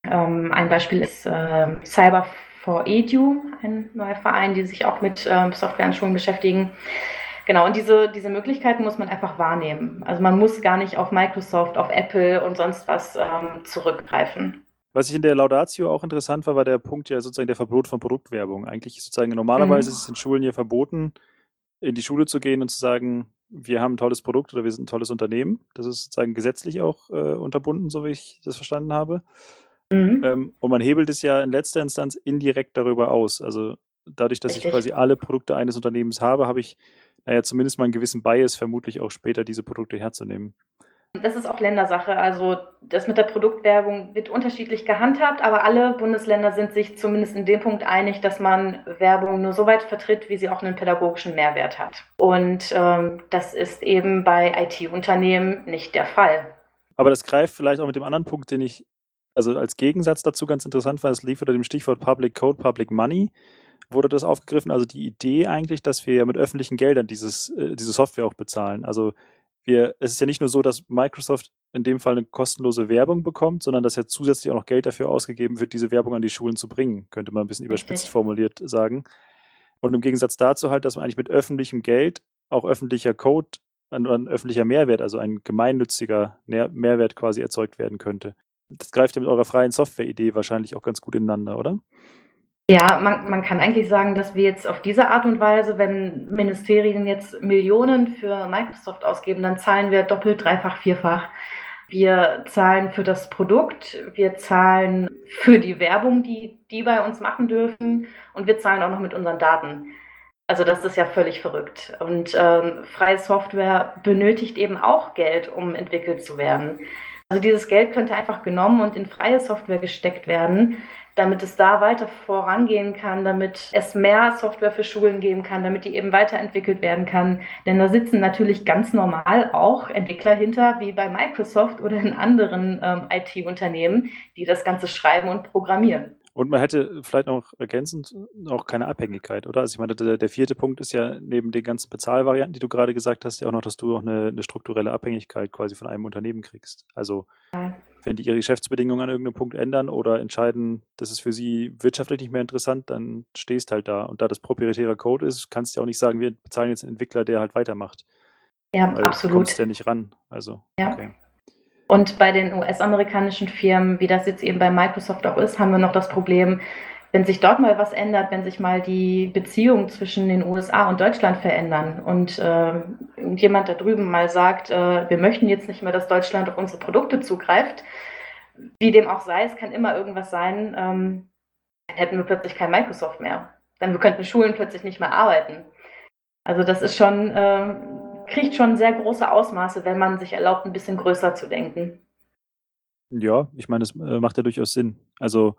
Ähm, ein Beispiel ist äh, Cyber for Edu, ein neuer Verein, die sich auch mit ähm, Software an Schulen beschäftigen. Genau, und diese, diese Möglichkeiten muss man einfach wahrnehmen. Also man muss gar nicht auf Microsoft, auf Apple und sonst was ähm, zurückgreifen. Was ich in der Laudatio auch interessant war, war der Punkt ja sozusagen der Verbot von Produktwerbung. Eigentlich sozusagen normalerweise mhm. ist es in Schulen ja verboten, in die Schule zu gehen und zu sagen, wir haben ein tolles Produkt oder wir sind ein tolles Unternehmen. Das ist sozusagen gesetzlich auch äh, unterbunden, so wie ich das verstanden habe. Mhm. Ähm, und man hebelt es ja in letzter Instanz indirekt darüber aus. Also dadurch, dass Richtig. ich quasi alle Produkte eines Unternehmens habe, habe ich naja zumindest mal einen gewissen Bias, vermutlich auch später diese Produkte herzunehmen. Das ist auch Ländersache. Also das mit der Produktwerbung wird unterschiedlich gehandhabt, aber alle Bundesländer sind sich zumindest in dem Punkt einig, dass man Werbung nur so weit vertritt, wie sie auch einen pädagogischen Mehrwert hat. Und ähm, das ist eben bei IT-Unternehmen nicht der Fall. Aber das greift vielleicht auch mit dem anderen Punkt, den ich also als Gegensatz dazu ganz interessant fand. Es lief unter dem Stichwort Public Code, Public Money wurde das aufgegriffen. Also die Idee eigentlich, dass wir ja mit öffentlichen Geldern dieses, äh, diese Software auch bezahlen. Also wir, es ist ja nicht nur so, dass Microsoft in dem Fall eine kostenlose Werbung bekommt, sondern dass ja zusätzlich auch noch Geld dafür ausgegeben wird, diese Werbung an die Schulen zu bringen, könnte man ein bisschen überspitzt formuliert sagen. Und im Gegensatz dazu halt, dass man eigentlich mit öffentlichem Geld auch öffentlicher Code, ein, ein öffentlicher Mehrwert, also ein gemeinnütziger Mehrwert quasi erzeugt werden könnte. Das greift ja mit eurer freien Software-Idee wahrscheinlich auch ganz gut ineinander, oder? Ja, man, man kann eigentlich sagen, dass wir jetzt auf diese Art und Weise, wenn Ministerien jetzt Millionen für Microsoft ausgeben, dann zahlen wir doppelt, dreifach, vierfach Wir zahlen für das Produkt, wir zahlen für die Werbung, die die bei uns machen dürfen und wir zahlen auch noch mit unseren Daten. Also das ist ja völlig verrückt. Und ähm, freie Software benötigt eben auch Geld, um entwickelt zu werden. Also dieses Geld könnte einfach genommen und in freie Software gesteckt werden, damit es da weiter vorangehen kann, damit es mehr Software für Schulen geben kann, damit die eben weiterentwickelt werden kann. Denn da sitzen natürlich ganz normal auch Entwickler hinter, wie bei Microsoft oder in anderen ähm, IT-Unternehmen, die das Ganze schreiben und programmieren. Und man hätte vielleicht noch ergänzend auch keine Abhängigkeit, oder? Also ich meine, der, der vierte Punkt ist ja neben den ganzen Bezahlvarianten, die du gerade gesagt hast, ja auch noch, dass du auch eine, eine strukturelle Abhängigkeit quasi von einem Unternehmen kriegst. Also Ja. Wenn die ihre Geschäftsbedingungen an irgendeinem Punkt ändern oder entscheiden, das ist für sie wirtschaftlich nicht mehr interessant, dann stehst halt da. Und da das proprietärer Code ist, kannst du ja auch nicht sagen, wir bezahlen jetzt einen Entwickler, der halt weitermacht. Ja, Weil du absolut. kommst ja nicht ran. Also, Ja. okay. Und bei den US-amerikanischen Firmen, wie das jetzt eben bei Microsoft auch ist, haben wir noch das Problem, wenn sich dort mal was ändert, wenn sich mal die Beziehungen zwischen den USA und Deutschland verändern und äh, jemand da drüben mal sagt, äh, wir möchten jetzt nicht mehr, dass Deutschland auf unsere Produkte zugreift, wie dem auch sei, es kann immer irgendwas sein, ähm, dann hätten wir plötzlich kein Microsoft mehr. Dann könnten Schulen plötzlich nicht mehr arbeiten. Also das ist schon, äh, kriegt schon sehr große Ausmaße, wenn man sich erlaubt, ein bisschen größer zu denken. Ja, ich meine, das äh, macht ja durchaus Sinn. Also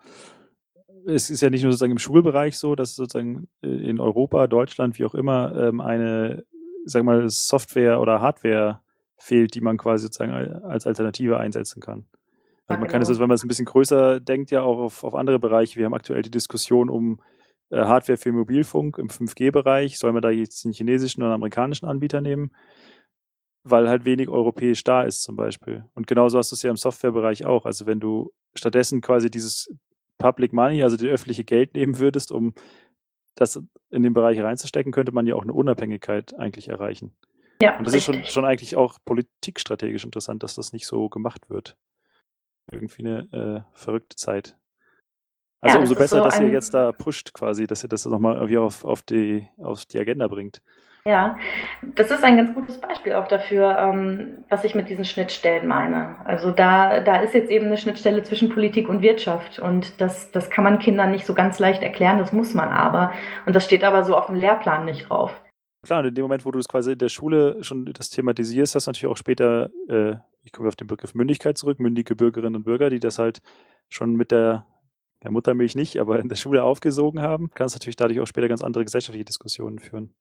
es ist ja nicht nur sozusagen im Schulbereich so, dass sozusagen äh, in Europa, Deutschland, wie auch immer, ähm, eine, sag mal, Software oder Hardware fehlt, die man quasi sozusagen al- als Alternative einsetzen kann. Also man kann es, genau. wenn man es ein bisschen größer denkt, ja auch auf, auf andere Bereiche. Wir haben aktuell die Diskussion um äh, Hardware für Mobilfunk im 5G-Bereich. Soll man da jetzt den chinesischen oder amerikanischen Anbieter nehmen? weil halt wenig europäisch da ist zum Beispiel. Und genauso hast du es ja im Softwarebereich auch. Also wenn du stattdessen quasi dieses Public Money, also die öffentliche Geld nehmen würdest, um das in den Bereich reinzustecken, könnte man ja auch eine Unabhängigkeit eigentlich erreichen. Ja, Und das ist schon, richtig. schon eigentlich auch politikstrategisch interessant, dass das nicht so gemacht wird. Irgendwie eine äh, verrückte Zeit. Also Ja, umso besser, so dass ihr jetzt da pusht quasi, dass ihr das nochmal irgendwie auf, auf, die, auf die Agenda bringt. Ja, das ist ein ganz gutes Beispiel auch dafür, ähm, was ich mit diesen Schnittstellen meine. Also da, da ist jetzt eben eine Schnittstelle zwischen Politik und Wirtschaft und das, das kann man Kindern nicht so ganz leicht erklären, das muss man aber. Und das steht aber so auf dem Lehrplan nicht drauf. Klar, und in dem Moment, wo du das quasi in der Schule schon das thematisierst, hast du natürlich auch später, äh, ich komme auf den Begriff Mündigkeit zurück, mündige Bürgerinnen und Bürger, die das halt schon mit der, der Muttermilch nicht, aber in der Schule aufgesogen haben, kannst natürlich dadurch auch später ganz andere gesellschaftliche Diskussionen führen.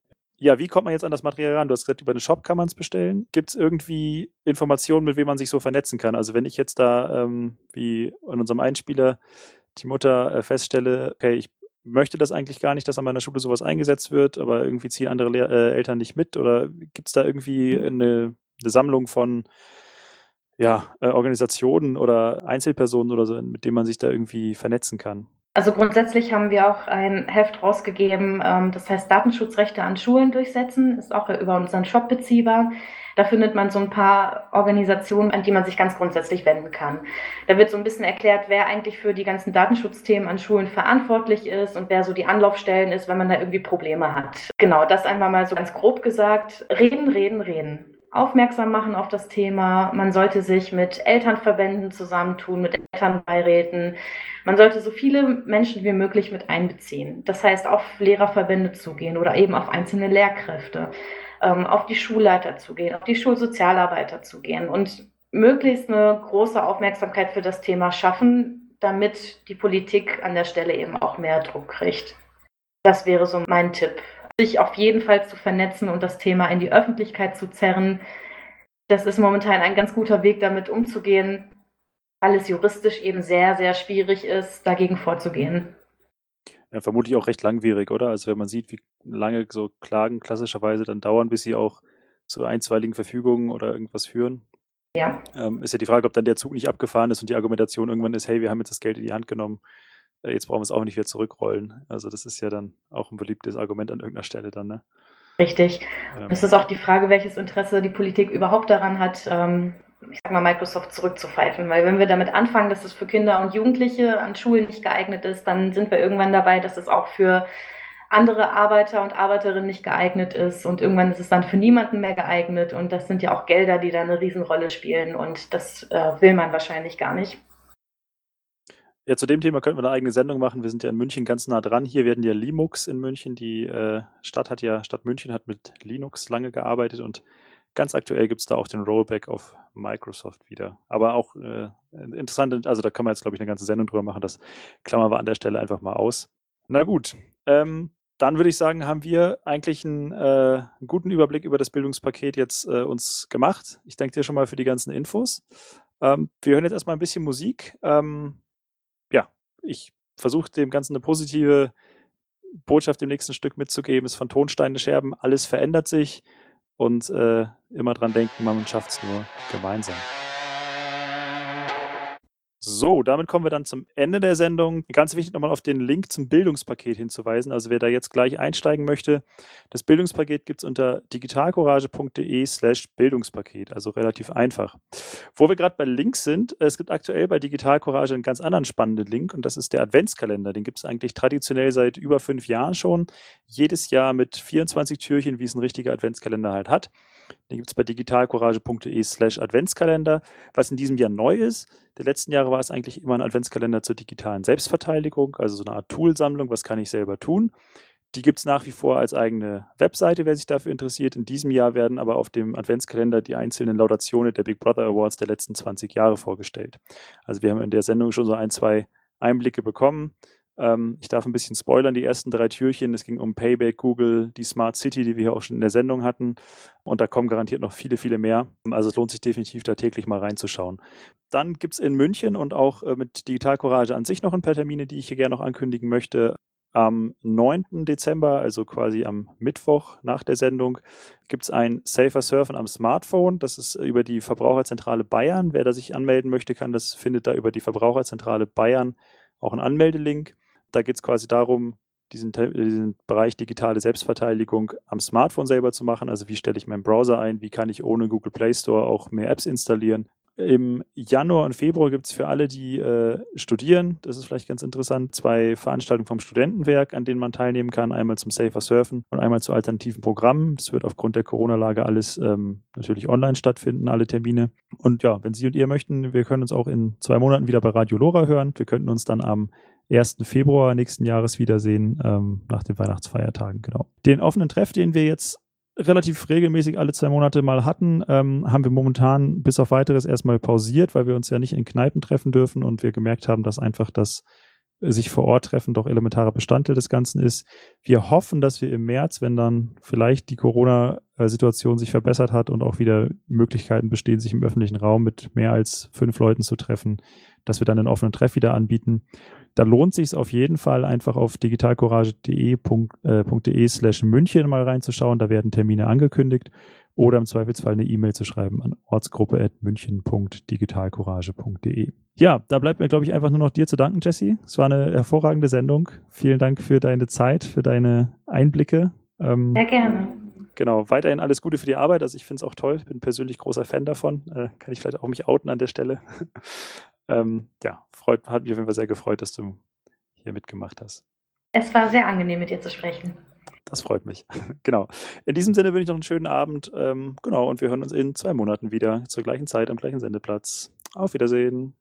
Ja, wie kommt man jetzt an das Material ran? Du hast gesagt, über den Shop kann man es bestellen. Gibt es irgendwie Informationen, mit wem man sich so vernetzen kann? Also wenn ich jetzt da, ähm, wie in unserem Einspieler, die Mutter äh, feststelle, okay, ich möchte das eigentlich gar nicht, dass an meiner Schule sowas eingesetzt wird, aber irgendwie ziehen andere Lehr äh, Eltern nicht mit? Oder gibt es da irgendwie eine, eine Sammlung von ja, äh, Organisationen oder Einzelpersonen oder so, mit denen man sich da irgendwie vernetzen kann? Also grundsätzlich haben wir auch ein Heft rausgegeben, ähm, das heißt Datenschutzrechte an Schulen durchsetzen, ist auch über unseren Shop beziehbar. Da findet man so ein paar Organisationen, an die man sich ganz grundsätzlich wenden kann. Da wird so ein bisschen erklärt, wer eigentlich für die ganzen Datenschutzthemen an Schulen verantwortlich ist und wer so die Anlaufstellen ist, wenn man da irgendwie Probleme hat. Genau, das einfach mal so ganz grob gesagt. Reden, reden, reden. Aufmerksam machen auf das Thema. Man sollte sich mit Elternverbänden zusammentun, mit Elternbeiräten. Man sollte so viele Menschen wie möglich mit einbeziehen. Das heißt, auf Lehrerverbände zugehen oder eben auf einzelne Lehrkräfte, ähm, auf die Schulleiter zugehen, auf die Schulsozialarbeiter zugehen und möglichst eine große Aufmerksamkeit für das Thema schaffen, damit die Politik an der Stelle eben auch mehr Druck kriegt. Das wäre so mein Tipp. Sich auf jeden Fall zu vernetzen und das Thema in die Öffentlichkeit zu zerren. Das ist momentan ein ganz guter Weg, damit umzugehen, weil es juristisch eben sehr, sehr schwierig ist, dagegen vorzugehen. Ja, vermutlich auch recht langwierig, oder? Also wenn man sieht, wie lange so Klagen klassischerweise dann dauern, bis sie auch zu einstweiligen Verfügungen oder irgendwas führen. Ja, Ähm, ist ja die Frage, ob dann der Zug nicht abgefahren ist und die Argumentation irgendwann ist, hey, wir haben jetzt das Geld in die Hand genommen, jetzt brauchen wir es auch nicht wieder zurückrollen. Also das ist ja dann auch ein beliebtes Argument an irgendeiner Stelle dann, ne? richtig. Ähm, Es ist auch die Frage, welches Interesse die Politik überhaupt daran hat, ähm, ich sag mal, Microsoft zurückzupfeifen. Weil wenn wir damit anfangen, dass es für Kinder und Jugendliche an Schulen nicht geeignet ist, dann sind wir irgendwann dabei, dass es auch für andere Arbeiter und Arbeiterinnen nicht geeignet ist und irgendwann ist es dann für niemanden mehr geeignet und das sind ja auch Gelder, die da eine Riesenrolle spielen und das äh, will man wahrscheinlich gar nicht. Ja, zu dem Thema könnten wir eine eigene Sendung machen. Wir sind ja in München ganz nah dran. Hier werden ja Linux in München. Die äh, Stadt hat ja, Stadt München hat mit Linux lange gearbeitet und ganz aktuell gibt es da auch den Rollback auf Microsoft wieder. Aber auch äh, interessant, also da kann man jetzt, glaube ich, eine ganze Sendung drüber machen. Das klammern wir an der Stelle einfach mal aus. Na gut, ähm, dann würde ich sagen, haben wir eigentlich einen, äh, einen guten Überblick über das Bildungspaket jetzt äh, uns gemacht. Ich danke dir schon mal für die ganzen Infos. Ähm, wir hören jetzt erstmal ein bisschen Musik. Ähm, ich versuche dem Ganzen eine positive Botschaft im nächsten Stück mitzugeben. Es ist von Tonsteine Scherben, alles verändert sich und äh, immer dran denken, man schafft es nur gemeinsam. So, damit kommen wir dann zum Ende der Sendung. Ganz wichtig nochmal auf den Link zum Bildungspaket hinzuweisen. Also wer da jetzt gleich einsteigen möchte, das Bildungspaket gibt es unter digitalcourage.de slash Bildungspaket, also relativ einfach. Wo wir gerade bei Links sind, es gibt aktuell bei Digital Courage einen ganz anderen spannenden Link und das ist der Adventskalender. Den gibt es eigentlich traditionell seit über fünf Jahren schon. Jedes Jahr mit 24 Türchen, wie es ein richtiger Adventskalender halt hat. Den gibt es bei digitalcourage.de slash Adventskalender. Was in diesem Jahr neu ist, der letzten Jahre war es eigentlich immer ein Adventskalender zur digitalen Selbstverteidigung, also so eine Art Toolsammlung, was kann ich selber tun. Die gibt es nach wie vor als eigene Webseite, wer sich dafür interessiert. In diesem Jahr werden aber auf dem Adventskalender die einzelnen Laudationen der Big Brother Awards der letzten 20 Jahre vorgestellt. Also wir haben in der Sendung schon so ein, zwei Einblicke bekommen. Ähm, ich darf ein bisschen spoilern, die ersten drei Türchen. Es ging um Payback, Google, die Smart City, die wir hier auch schon in der Sendung hatten. Und da kommen garantiert noch viele, viele mehr. Also es lohnt sich definitiv, da täglich mal reinzuschauen. Dann gibt es in München und auch äh, mit Digital Courage an sich noch ein paar Termine, die ich hier gerne noch ankündigen möchte. Am 9. Dezember, also quasi am Mittwoch nach der Sendung, gibt es ein Safer Surfen am Smartphone. Das ist über die Verbraucherzentrale Bayern. Wer da sich anmelden möchte, kann das findet da über die Verbraucherzentrale Bayern auch einen Anmeldelink. Da geht es quasi darum, diesen, diesen, Bereich digitale Selbstverteidigung am Smartphone selber zu machen. Also wie stelle ich meinen Browser ein, wie kann ich ohne Google Play Store auch mehr Apps installieren. Im Januar und Februar gibt es für alle, die äh, studieren, das ist vielleicht ganz interessant, zwei Veranstaltungen vom Studentenwerk, an denen man teilnehmen kann. Einmal zum Safer Surfen und einmal zu alternativen Programmen. Das wird aufgrund der Corona-Lage alles ähm, natürlich online stattfinden, alle Termine. Und ja, wenn Sie und ihr möchten, wir können uns auch in zwei Monaten wieder bei Radio Lora hören. Wir könnten uns dann am 1. Februar nächsten Jahres wiedersehen, ähm, nach den Weihnachtsfeiertagen, genau. Den offenen Treff, den wir jetzt relativ regelmäßig alle zwei Monate mal hatten, ähm, haben wir momentan bis auf weiteres erstmal pausiert, weil wir uns ja nicht in Kneipen treffen dürfen und wir gemerkt haben, dass einfach das sich vor Ort treffen doch elementarer Bestandteil des Ganzen ist. Wir hoffen, dass wir im März, wenn dann vielleicht die Corona-Situation sich verbessert hat und auch wieder Möglichkeiten bestehen, sich im öffentlichen Raum mit mehr als fünf Leuten zu treffen, dass wir dann einen offenen Treff wieder anbieten da lohnt sich es auf jeden Fall einfach auf digitalcourage.de äh, slash München mal reinzuschauen. Da werden Termine angekündigt oder im Zweifelsfall eine E-Mail zu schreiben an ortsgruppe.münchen.digitalcourage.de. Ja, da bleibt mir, glaube ich, einfach nur noch dir zu danken, Jesse. Es war eine hervorragende Sendung. Vielen Dank für deine Zeit, für deine Einblicke. Ähm, Sehr gerne. Genau, weiterhin alles Gute für die Arbeit. Also ich finde es auch toll, bin persönlich großer Fan davon. Äh, kann ich vielleicht auch mich outen an der Stelle. ähm, ja, freut, hat mich auf jeden Fall sehr gefreut, dass du hier mitgemacht hast. Es war sehr angenehm, mit dir zu sprechen. Das freut mich. genau. In diesem Sinne wünsche ich noch einen schönen Abend. Ähm, genau, und wir hören uns in zwei Monaten wieder zur gleichen Zeit am gleichen Sendeplatz. Auf Wiedersehen.